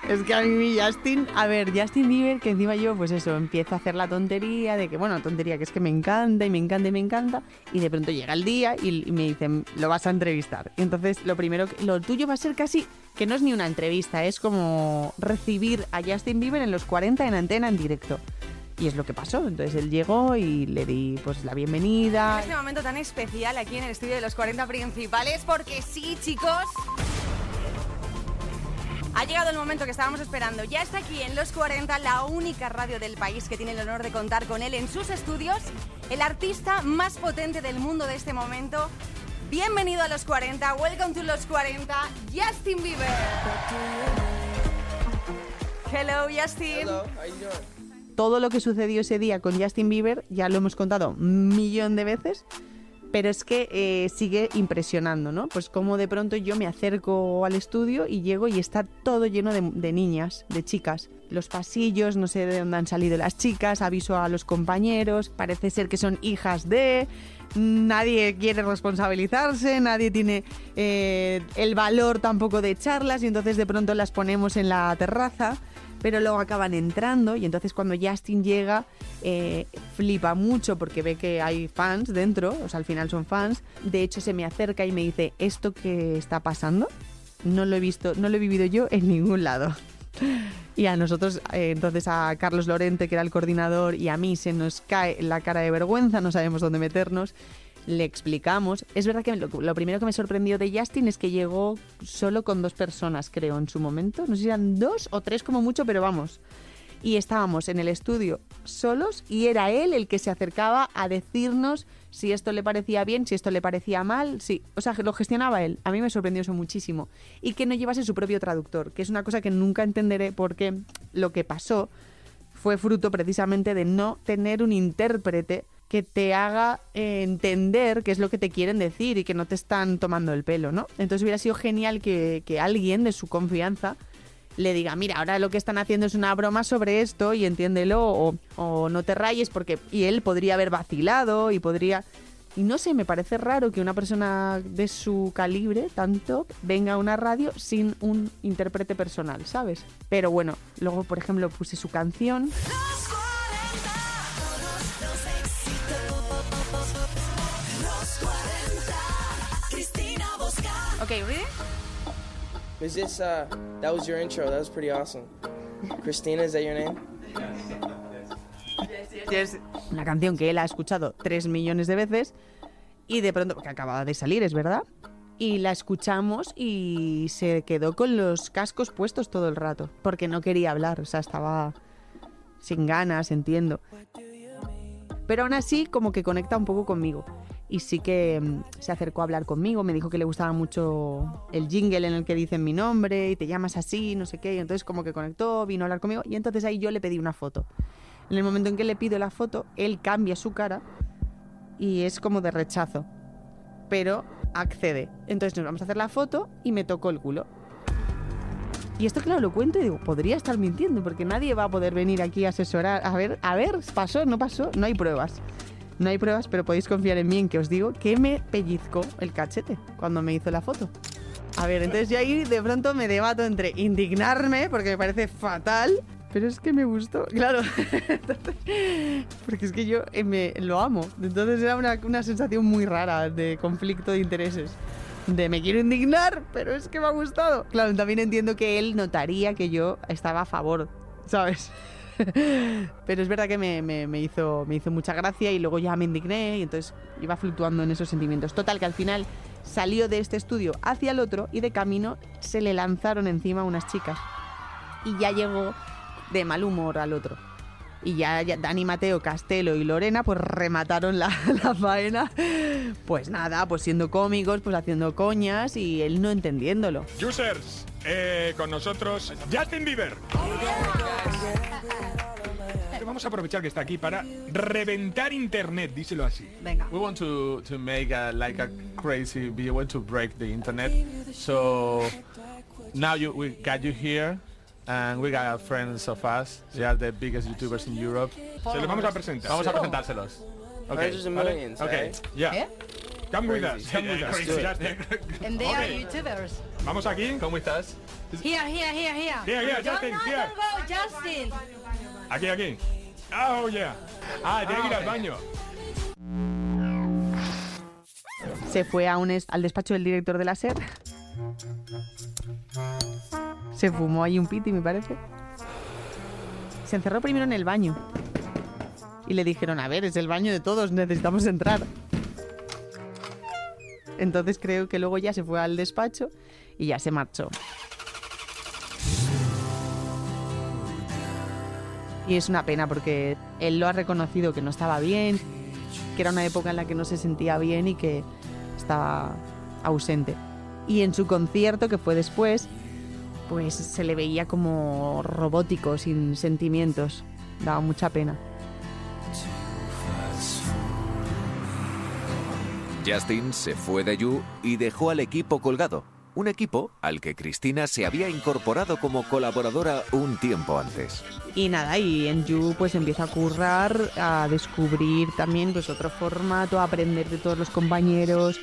Es que a mí mi Justin, a ver, Justin Bieber, que encima yo, pues eso, empiezo a hacer la tontería de que, bueno, tontería que es que me encanta y me encanta y me encanta, y de pronto llega el día y, y me dicen, lo vas a entrevistar. Y entonces lo primero, que- lo tuyo va a ser casi, que no es ni una entrevista, es como recibir a Justin Bieber en los 40 en antena en directo. Y es lo que pasó. Entonces él llegó y le di pues la bienvenida. En este momento tan especial aquí en el estudio de los 40 principales, porque sí, chicos. Ha llegado el momento que estábamos esperando. Ya está aquí en Los 40, la única radio del país que tiene el honor de contar con él en sus estudios, el artista más potente del mundo de este momento. Bienvenido a Los 40, welcome to Los 40, Justin Bieber. Hello, Justin. Todo lo que sucedió ese día con Justin Bieber ya lo hemos contado un millón de veces, pero es que eh, sigue impresionando, ¿no? Pues como de pronto yo me acerco al estudio y llego y está todo lleno de, niñas, de chicas. Los pasillos, no sé de dónde han salido las chicas, aviso a los compañeros, parece ser que son hijas de... Nadie quiere responsabilizarse, nadie tiene eh, el valor tampoco de echarlas y entonces de pronto las ponemos en la terraza pero luego acaban entrando y entonces cuando Justin llega eh, flipa mucho porque ve que hay fans dentro, o sea, al final son fans. De hecho, se me acerca y me dice, ¿esto que está pasando? No lo he visto, no lo he vivido yo en ningún lado. Y a nosotros, eh, entonces a Carlos Lorente, que era el coordinador, y a mí se nos cae la cara de vergüenza, no sabemos dónde meternos. Le explicamos. Es verdad que lo, primero que me sorprendió de Justin es que llegó solo con dos personas, creo, en su momento. No sé si eran dos o tres como mucho, pero vamos. Y estábamos en el estudio solos y era él el que se acercaba a decirnos si esto le parecía bien, si esto le parecía mal, sí, o sea, lo gestionaba él. A mí me sorprendió eso muchísimo. Y que no llevase su propio traductor, que es una cosa que nunca entenderé porque lo que pasó fue fruto precisamente de no tener un intérprete que te haga eh, entender qué es lo que te quieren decir y que no te están tomando el pelo, ¿no? Entonces hubiera sido genial que, alguien de su confianza le diga, mira, ahora lo que están haciendo es una broma sobre esto y entiéndelo o, o no te rayes porque... Y él podría haber vacilado y podría... Y no sé, me parece raro que una persona de su calibre, tanto, venga a una radio sin un intérprete personal, ¿sabes? Pero bueno, luego, por ejemplo, puse su canción. Okay, ready? Is this uh that was your intro? That was pretty awesome. Christina, is that your name? Es una canción que él ha escuchado tres millones de veces y de pronto, que acababa de salir, es verdad, y la escuchamos y se quedó con los cascos puestos todo el rato, porque no quería hablar, o sea, estaba sin ganas, entiendo. Pero aún así, como que conecta un poco conmigo. Y sí que mm, se acercó a hablar conmigo, me dijo que le gustaba mucho el jingle en el que dicen mi nombre y te llamas así, no sé qué. Y entonces como que conectó, vino a hablar conmigo y entonces ahí yo le pedí una foto. En el momento en que le pido la foto, él cambia su cara y es como de rechazo. Pero accede. Entonces nos vamos a hacer la foto y me tocó el culo. Y esto, claro, lo cuento y digo, podría estar mintiendo, porque nadie va a poder venir aquí a asesorar. A ver, a ver, pasó, no pasó, no hay pruebas. No hay pruebas, pero podéis confiar en mí en que os digo que me pellizcó el cachete cuando me hizo la foto. A ver, entonces yo ahí de pronto me debato entre indignarme, porque me parece fatal, pero es que me gustó, claro. Entonces, porque es que yo eh, me, lo amo. Entonces era una, una sensación muy rara de conflicto de intereses. De me quiero indignar, pero es que me ha gustado. Claro, también entiendo que él notaría que yo estaba a favor, ¿sabes? Pero es verdad que me, hizo, hizo mucha gracia y luego ya me indigné y entonces iba fluctuando en esos sentimientos. Total, que al final salió de este estudio hacia el otro y de camino se le lanzaron encima unas chicas. Y ya llegó de mal humor al otro. Y ya, ya Dani, Mateo, Castelo y Lorena pues remataron la, la faena. Pues nada, pues siendo cómicos, pues haciendo coñas y él no entendiéndolo. Users, eh, con nosotros Justin Bieber. Vamos a aprovechar que está aquí para reventar internet, díselo así. Venga. We want to to make a, like a crazy video. We want to break the internet. So now you we got you here, and we got friends of us. They are the biggest YouTubers in Europe. Se los vamos a presentar. Vamos a presentárselos. Okay. Hundreds of ¿vale? millions, Okay. eh? Yeah. ¿Eh? Come with us, come with Yeah, us. And they are. YouTubers. Vamos aquí. ¿Cómo estás? Here, here, here, here. Here, here, Don't, Justin, here. don't go, Justin. Aquí, aquí. Oh, yeah. Ah, tiene que ir al baño. Se fue a un es- al despacho del director de la SER. Se fumó ahí un piti, me parece. Se encerró primero en el baño. Y le dijeron, a ver, es el baño de todos, necesitamos entrar. Entonces creo que luego ya se fue al despacho y ya se marchó. Y es una pena porque él lo ha reconocido que no estaba bien, que era una época en la que no se sentía bien y que estaba ausente. Y en su concierto, que fue después, pues se le veía como robótico, sin sentimientos. Daba mucha pena. Justin se fue de You y dejó al equipo colgado. Un equipo al que Cristina se había incorporado como colaboradora un tiempo antes. Y nada, y en You pues empieza a currar, a descubrir también pues otro formato, a aprender de todos los compañeros.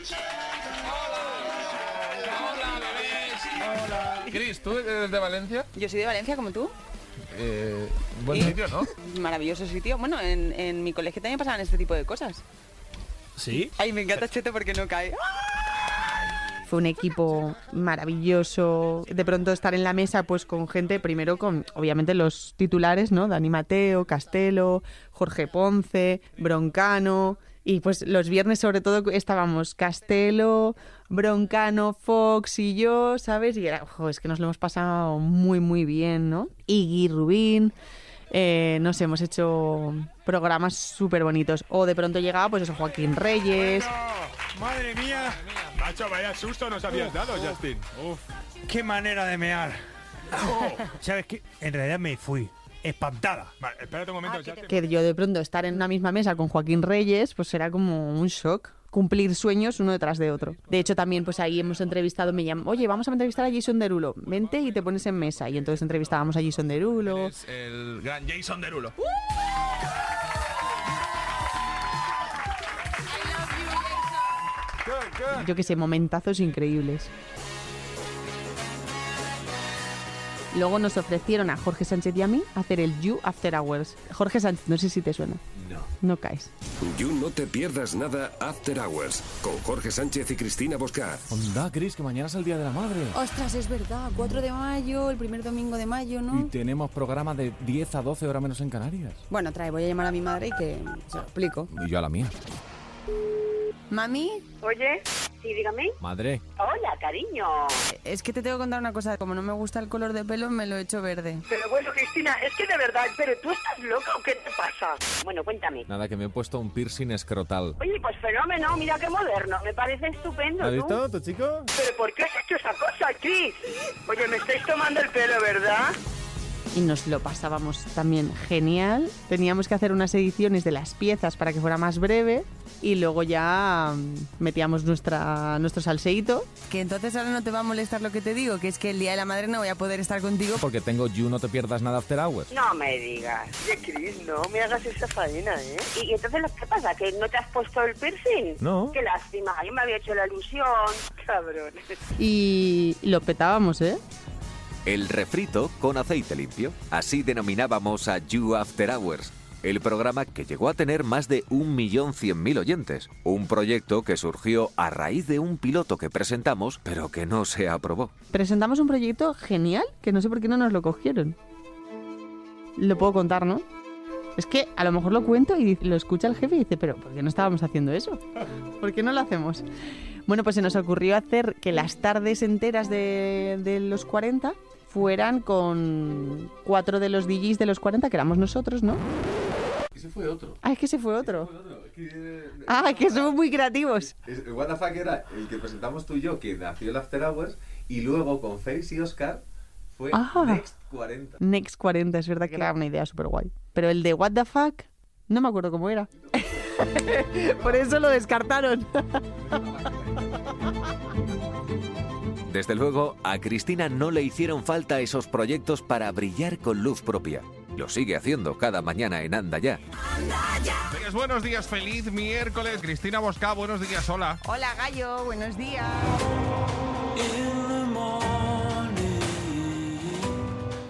Cris, ¿tú eres de Valencia? Yo soy de Valencia, como tú. Eh, buen Y- sitio, ¿no? Maravilloso sitio. Bueno, en, en mi colegio también pasaban este tipo de cosas. Sí. Ay, me encanta Cheto porque no cae. Fue un equipo maravilloso. De pronto estar en la mesa, pues con gente, primero con, obviamente, los titulares, ¿no? Dani Mateo, Castelo, Jorge Ponce, Broncano. Y pues los viernes, sobre todo, estábamos Castelo, Broncano, Fox y yo, ¿sabes? Y era, ojo, es que nos lo hemos pasado muy, muy bien, ¿no? Iggy Rubín. Eh, no sé, hemos hecho programas súper bonitos. O de pronto llegaba, pues eso, Joaquín Reyes. Madre mía. Macho, vaya susto nos habías dado, Justin. Uf. Qué manera de mear. ¿Sabes qué? En realidad me fui. Espantada. Vale, espérate un momento, Justin. que yo de pronto estar en una misma mesa con Joaquín Reyes, pues era como un shock. Cumplir sueños uno detrás de otro. De hecho, también pues ahí hemos entrevistado, me llaman, oye, vamos a entrevistar a Jason Derulo. Vente y te pones en mesa. Y entonces entrevistábamos a Jason Derulo. Es el gran Jason Derulo. Yo que sé, momentazos increíbles. Luego nos ofrecieron a Jorge Sánchez y a mí hacer el You After Hours. Jorge Sánchez, no sé si te suena. No. No caes. You no te pierdas nada After Hours con Jorge Sánchez y Cristina Boscar. Onda, Cris, que mañana es el Día de la Madre. Ostras, es verdad. 4 de mayo, el primer domingo de mayo, Y ¿no? tenemos programa de 10 a 12 horas menos en Canarias. Bueno, trae, voy a llamar a mi madre y que se lo explico. Y yo a la mía. Mami, Oye, Sí, dígame. Madre. Hola, cariño. Es que te tengo que contar una cosa. Como no me gusta el color de pelo, me lo he hecho verde. Pero bueno, Cristina, es que de verdad, ¿pero tú estás loca o qué te pasa? Bueno, cuéntame. Nada, que me he puesto un piercing escrotal. Oye, pues fenómeno, mira qué moderno. Me parece estupendo. ¿Has visto, tu chico? ¿Pero por qué has hecho esa cosa, Chris? Oye, me estáis tomando el pelo, ¿verdad? Y nos lo pasábamos también genial. Teníamos que hacer unas ediciones de las piezas para que fuera más breve y luego ya mm, metíamos nuestra, nuestro salseíto. Que entonces ahora no te va a molestar lo que te digo, que es que el Día de la Madre no voy a poder estar contigo. Porque tengo You No Te Pierdas Nada After Hours. No me digas. Oye, Chris, no me hagas esa faena, ¿eh? ¿Y entonces lo que pasa? ¿Que no te has puesto el piercing? No. Qué lástima, yo me había hecho la ilusión. Cabrón. Y lo petábamos, ¿eh? El refrito con aceite limpio. Así denominábamos a You After Hours, el programa que llegó a tener más de 1.100.000 oyentes. Un proyecto que surgió a raíz de un piloto que presentamos, pero que no se aprobó. Presentamos un proyecto genial que no sé por qué no nos lo cogieron. Lo puedo contar, ¿no? Es que a lo mejor lo cuento y lo escucha el jefe y dice, pero ¿por qué no estábamos haciendo eso? ¿Por qué no lo hacemos? Bueno, pues se nos ocurrió hacer que las tardes enteras de, de los 40 fueran con cuatro de los DJs de los 40, que éramos nosotros, ¿no? Ese fue otro. Ah, es que ese fue otro. Que, Ah, que somos muy creativos. es- What the fuck era el que presentamos tú y yo, que nació el After Hours, y luego con Face y Oscar fue Ah. Next 40. Next 40, es verdad que era una idea súper guay. Pero el de What the fuck, no me acuerdo cómo era. Por eso lo descartaron. Desde luego, a Cristina no le hicieron falta esos proyectos para brillar con luz propia. Lo sigue haciendo cada mañana en Anda Ya. Días, buenos días, feliz miércoles. Cristina Bosca, buenos días, hola. Hola, Gallo, buenos días.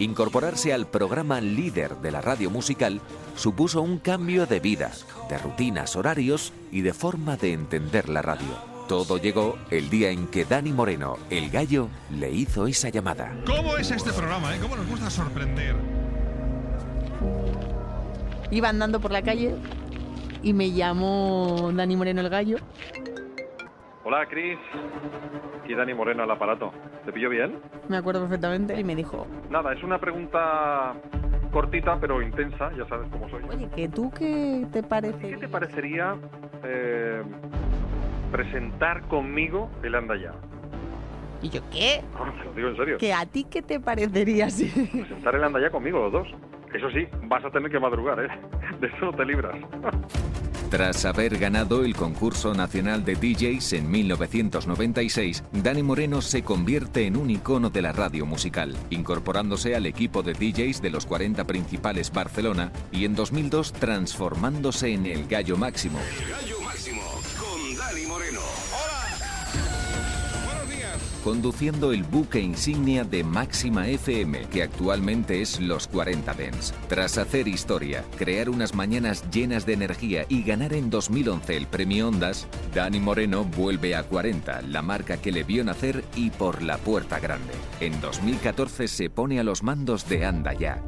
Incorporarse al programa líder de la radio musical supuso un cambio de vida, de rutinas, horarios y de forma de entender la radio. Todo llegó el día en que Dani Moreno, el gallo, le hizo esa llamada. ¿Cómo es este programa, eh? ¿Cómo nos gusta sorprender? Iba andando por la calle y me llamó Dani Moreno el gallo. Hola, Cris. Aquí Dani Moreno al aparato. ¿Te pillo bien? Me acuerdo perfectamente y me dijo, Nada, es una pregunta cortita pero intensa, ya sabes cómo soy. oye, ¿que tú qué te parece? ¿Qué te parecería eh, presentar conmigo el Anda Ya? ¿Y yo qué? No, te lo digo en serio. ¿Que a ti qué te parecería si...? Presentar el Anda Ya conmigo los dos. Eso sí, vas a tener que madrugar, ¿eh? De eso no te libras. Tras haber ganado el concurso nacional de DJs en 1996, Dani Moreno se convierte en un icono de la radio musical, incorporándose al equipo de DJs de los 40 principales Barcelona y en 2002 transformándose en el gallo máximo. Gallo Máximo conduciendo el buque insignia de Máxima FM, que actualmente es Los 40 Dents. Tras hacer historia, crear unas mañanas llenas de energía y ganar en 2011 el premio Ondas, Dani Moreno vuelve a 40, la marca que le vio nacer y por la puerta grande. En 2014 se pone a los mandos de Anda Ya,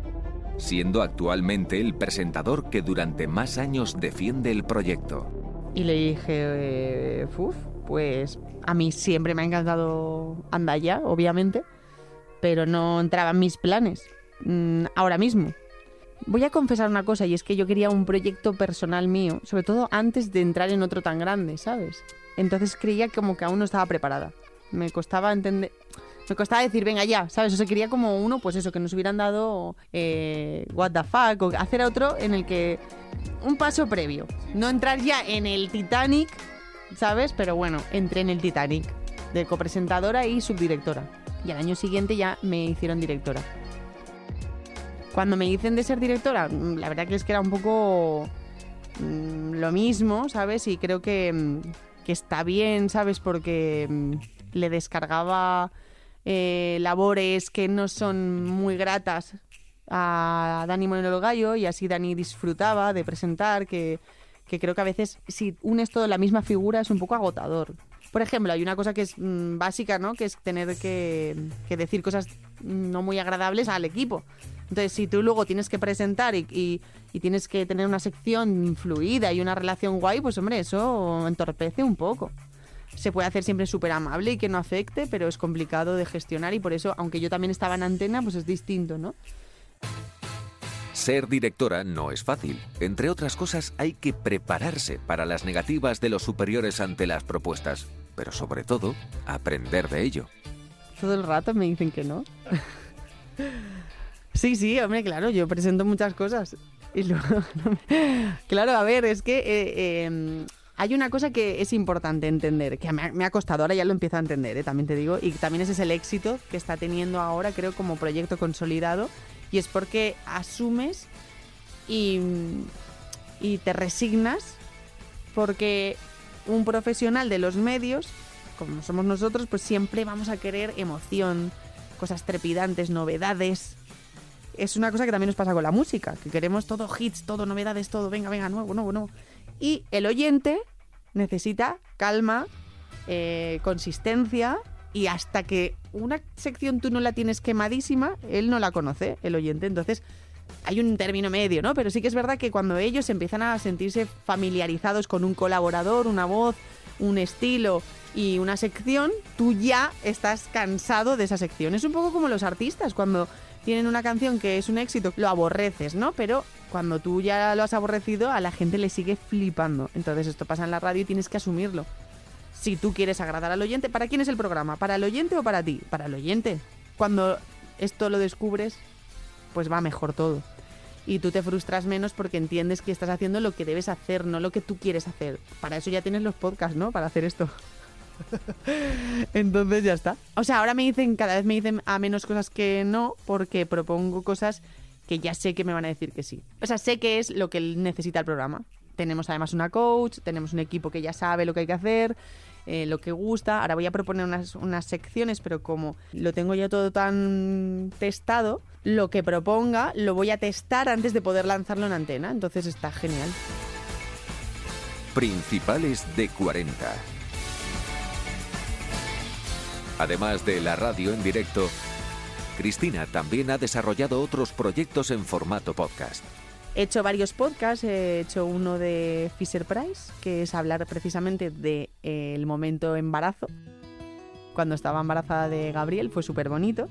siendo actualmente el presentador que durante más años defiende el proyecto. Y le dije, eh, "Uf, pues a mí siempre me ha encantado Andaya, obviamente, pero no entraba en mis planes mm, ahora mismo. Voy a confesar una cosa, y es que yo quería un proyecto personal mío, sobre todo antes de entrar en otro tan grande, ¿sabes? Entonces creía como que aún no estaba preparada. Me costaba entender... Me costaba decir, venga ya, ¿sabes? O sea, quería como uno, pues eso, que nos hubieran dado eh, What the fuck, o hacer otro en el que... Un paso previo. No entrar ya en el Titanic, ¿sabes? Pero bueno, entré en el Titanic, de copresentadora y subdirectora. Y al año siguiente ya me hicieron directora. Cuando me dicen de ser directora, mm, la verdad que es que era un poco mm, lo mismo, ¿sabes? Y creo que, mm, que está bien, ¿sabes? Porque le descargaba eh, labores que no son muy gratas a Dani Moreno Gallo y así Dani disfrutaba de presentar, que, que creo que a veces si unes todo en la misma figura es un poco agotador. Por ejemplo, hay una cosa que es mm, básica, ¿no? Que es tener que, que decir cosas no muy agradables al equipo. Entonces, si tú luego tienes que presentar y, y- y tienes que tener una sección fluida y una relación guay, pues hombre, eso entorpece un poco. Se puede hacer siempre súper amable y que no afecte, pero es complicado de gestionar y por eso, aunque yo también estaba en antena, pues es distinto, ¿no? Ser directora no es fácil. Entre otras cosas, hay que prepararse para las negativas de los superiores ante las propuestas, pero sobre todo, aprender de ello. Todo el rato me dicen que no. sí, sí, hombre, claro, yo presento muchas cosas. Y luego, claro, a ver, es que eh, eh, hay una cosa que es importante entender, que me ha, costado, ahora ya lo empiezo a entender, eh, también te digo, y también ese es el éxito que está teniendo ahora, creo, como proyecto consolidado, y es porque asumes y, y te resignas porque un profesional de los medios, como somos nosotros, pues siempre vamos a querer emoción, cosas trepidantes, novedades. Es una cosa que también nos pasa con la música, que queremos todo hits, todo novedades, todo, venga, venga, nuevo, nuevo, nuevo. Y el oyente necesita calma, eh, consistencia y hasta que una sección tú no la tienes quemadísima, él no la conoce, el oyente. Entonces, hay un término medio, ¿no? Pero sí que es verdad que cuando ellos empiezan a sentirse familiarizados con un colaborador, una voz, un estilo y una sección, tú ya estás cansado de esa sección. Es un poco como los artistas, cuando tienen una canción que es un éxito, lo aborreces, ¿no? Pero cuando tú ya lo has aborrecido, a la gente le sigue flipando. Entonces esto pasa en la radio y tienes que asumirlo. Si tú quieres agradar al oyente, ¿para quién es el programa? ¿Para el oyente o para ti? Para el oyente. Cuando esto lo descubres, pues va mejor todo. Y tú te frustras menos porque entiendes que estás haciendo lo que debes hacer, no lo que tú quieres hacer. Para eso ya tienes los podcasts, ¿no? Para hacer esto. Entonces ya está. O sea, ahora me dicen, cada vez me dicen a menos cosas que no, porque propongo cosas que ya sé que me van a decir que sí. O sea, sé que es lo que necesita el programa. Tenemos además una coach, tenemos un equipo que ya sabe lo que hay que hacer, eh, lo que gusta. Ahora voy a proponer unas, unas secciones, pero como lo tengo ya todo tan testado, lo que proponga lo voy a testar antes de poder lanzarlo en antena. Entonces está genial. Principales de 40. Además de la radio en directo, Cristina también ha desarrollado otros proyectos en formato podcast. He hecho varios podcasts, he hecho uno de Fisher Price, que es hablar precisamente del de, eh, momento embarazo. Cuando estaba embarazada de Gabriel fue súper bonito,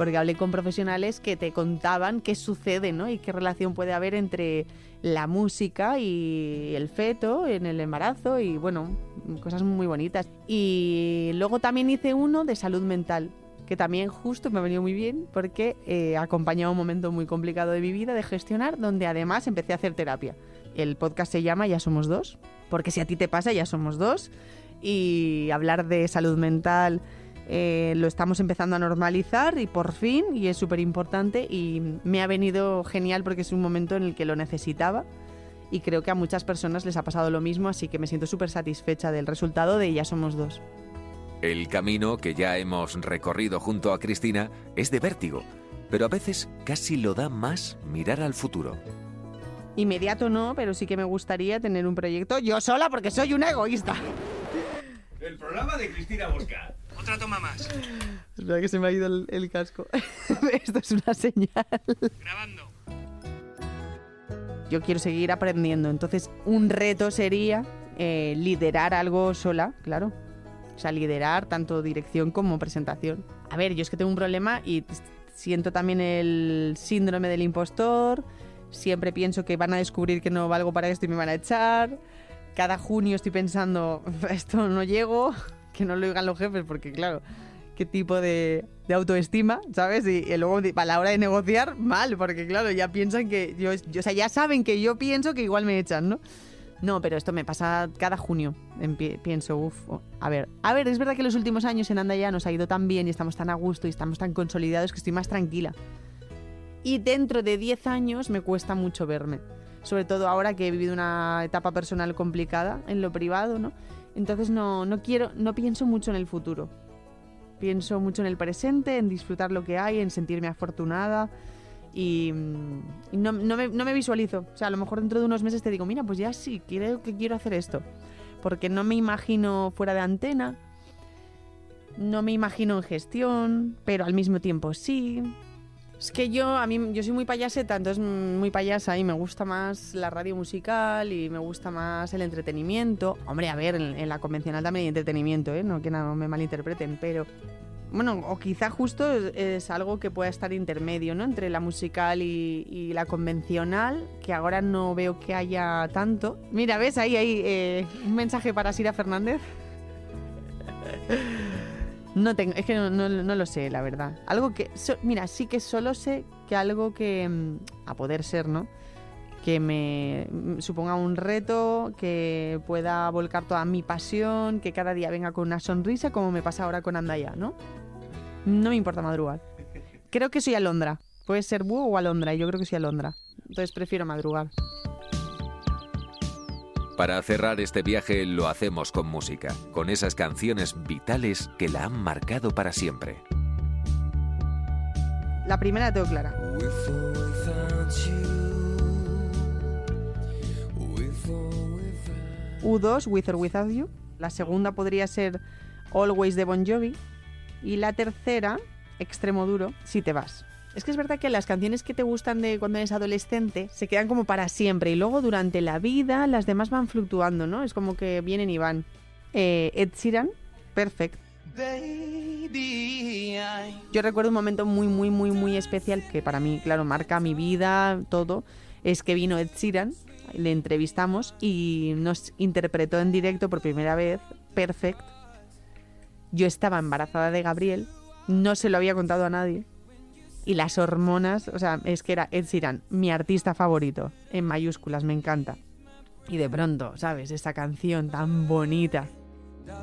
porque hablé con profesionales que te contaban qué sucede ¿no? y qué relación puede haber entre la música y el feto en el embarazo y bueno, cosas muy bonitas. Y luego también hice uno de salud mental, que también justo me ha venido muy bien porque eh, acompañaba un momento muy complicado de mi vida de gestionar, donde además empecé a hacer terapia. El podcast se llama Ya somos dos, porque si a ti te pasa, ya somos dos. Y hablar de salud mental eh, lo estamos empezando a normalizar y por fin, y es súper importante y me ha venido genial porque es un momento en el que lo necesitaba y creo que a muchas personas les ha pasado lo mismo, así que me siento súper satisfecha del resultado de Ya somos dos. El camino que ya hemos recorrido junto a Cristina es de vértigo, pero a veces casi lo da más mirar al futuro. Inmediato no, pero sí que me gustaría tener un proyecto yo sola porque soy una egoísta. El programa de Cristina Bosca. Otra toma más. Es verdad que se me ha ido el, el casco. Esto es una señal. Grabando. Yo quiero seguir aprendiendo, entonces un reto sería eh, liderar algo sola, claro. O sea, liderar tanto dirección como presentación. A ver, yo es que tengo un problema y siento también el síndrome del impostor. Siempre pienso que van a descubrir que no valgo para esto y me van a echar. Cada junio estoy pensando, esto no llego, que no lo digan los jefes, porque claro, qué tipo de, de autoestima, ¿sabes? Y, y, luego a la hora de negociar, mal, porque claro, ya piensan que yo, yo, o sea, ya saben que yo pienso que igual me echan, ¿no? No, pero esto me pasa cada junio. Pienso, uff, a ver, a ver, es verdad que los últimos años en Andaya nos ha ido tan bien y estamos tan a gusto y estamos tan consolidados que estoy más tranquila. Y dentro de 10 años me cuesta mucho verme. Sobre todo ahora que he vivido una etapa personal complicada en lo privado, ¿no? Entonces no, no quiero, no pienso mucho en el futuro. Pienso mucho en el presente, en disfrutar lo que hay, en sentirme afortunada y, y no, no, me, no, me, visualizo. O sea, a lo mejor dentro de unos meses te digo, mira, pues ya sí, creo que quiero hacer esto. Porque no me imagino fuera de antena, no me imagino en gestión, pero al mismo tiempo sí. Es que yo, a mí, yo soy muy payaseta, entonces mm, muy payasa y me gusta más la radio musical y me gusta más el entretenimiento. Hombre, a ver, en, la convencional también hay entretenimiento, ¿eh? No que no me malinterpreten, pero... Bueno, o quizá justo es, es algo que pueda estar intermedio, ¿no? Entre la musical y, y la convencional, que ahora no veo que haya tanto. Mira, ¿ves? Ahí hay eh, un mensaje para Sira Fernández. No tengo, es que no, no- lo sé, la verdad. Algo que, so- mira, sí que solo sé que algo que, mm, a poder ser, ¿no? Que me mm, suponga un reto, que pueda volcar toda mi pasión, que cada día venga con una sonrisa, como me pasa ahora con Andaya, ¿no? No me importa madrugar. Creo que soy alondra. Puede ser búho o alondra, y yo creo que soy alondra. Entonces prefiero madrugar. Para cerrar este viaje lo hacemos con música, con esas canciones vitales que la han marcado para siempre. La primera la tengo clara. U2, With or Without You. La segunda podría ser Always de Bon Jovi. Y la tercera, Extremo Duro, Si te vas. Es que es verdad que las canciones que te gustan de cuando eres adolescente se quedan como para siempre y luego durante la vida las demás van fluctuando, ¿no? Es como que vienen y van. Eh, Ed Sheeran, Perfect. Yo recuerdo un momento muy, muy, muy, muy especial que para mí, claro, marca mi vida, todo. Es que vino Ed Sheeran, le entrevistamos y nos interpretó en directo por primera vez Perfect. Yo estaba embarazada de Gabriel, no se lo había contado a nadie. Y las hormonas, o sea, es que era Ed Sheeran, mi artista favorito, en mayúsculas, me encanta. Y de pronto, ¿sabes? Esta canción tan bonita. La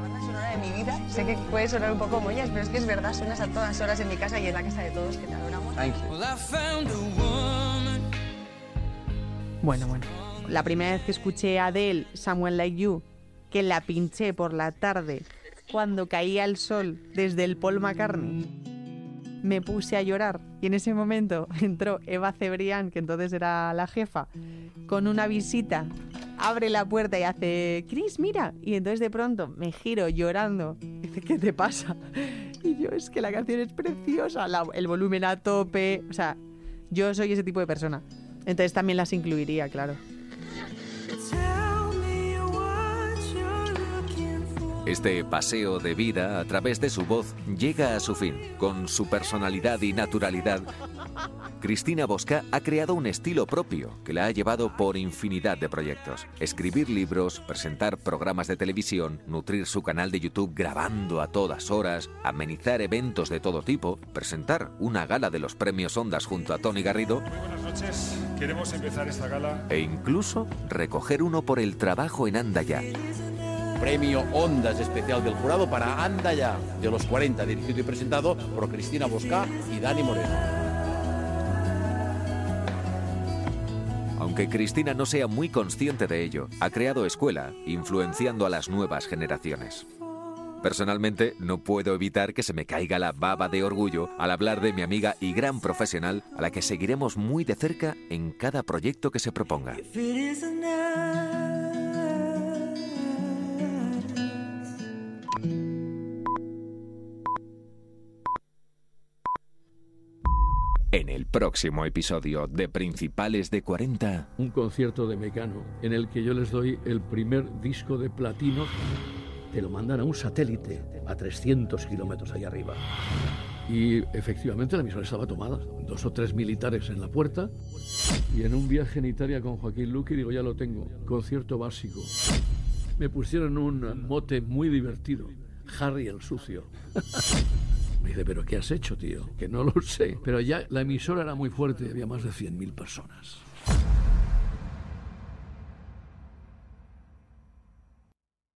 banda sonora de mi vida. Sé que puede sonar un poco mollas, pero es que es verdad, suenas a todas horas en mi casa y en la casa de todos que te adoramos. Bueno, bueno. La primera vez que escuché a Adele, Someone Like You, que la pinché por la tarde cuando caía el sol desde el Paul McCartney, me puse a llorar. Y en ese momento entró Eva Cebrián, que entonces era la jefa, con una visita. Abre la puerta y hace, Chris, mira. Y entonces de pronto me giro llorando. Dice, ¿qué te pasa? Y yo, es que la canción es preciosa, el volumen a tope. O sea, yo soy ese tipo de persona. Entonces también las incluiría, claro. Este paseo de vida a través de su voz llega a su fin. Con su personalidad y naturalidad, Cristina Bosca ha creado un estilo propio que la ha llevado por infinidad de proyectos. Escribir libros, presentar programas de televisión, nutrir su canal de YouTube grabando a todas horas, amenizar eventos de todo tipo, presentar una gala de los premios Ondas junto a Tony Garrido Buenas noches. Queremos empezar esta gala. e incluso recoger uno por el trabajo en Andaya. Premio Ondas especial del jurado para Anda ya, de los 40, dirigido y presentado por Cristina Bosca y Dani Moreno. Aunque Cristina no sea muy consciente de ello, ha creado escuela, influenciando a las nuevas generaciones. Personalmente, no puedo evitar que se me caiga la baba de orgullo al hablar de mi amiga y gran profesional a la que seguiremos muy de cerca en cada proyecto que se proponga. En el próximo episodio de Principales de 40, un concierto de Mecano en el que yo les doy el primer disco de platino. Te lo mandan a un satélite a 300 kilómetros allá arriba. Y efectivamente la emisora estaba tomada. Dos o tres militares en la puerta. Y en un viaje en Italia con Joaquín Luque digo, ya lo tengo. Concierto básico. Me pusieron un mote muy divertido. Harry el sucio. Me dice, ¿pero qué has hecho, tío? Que no lo sé. Pero ya la emisora era muy fuerte, había más de 100.000 personas.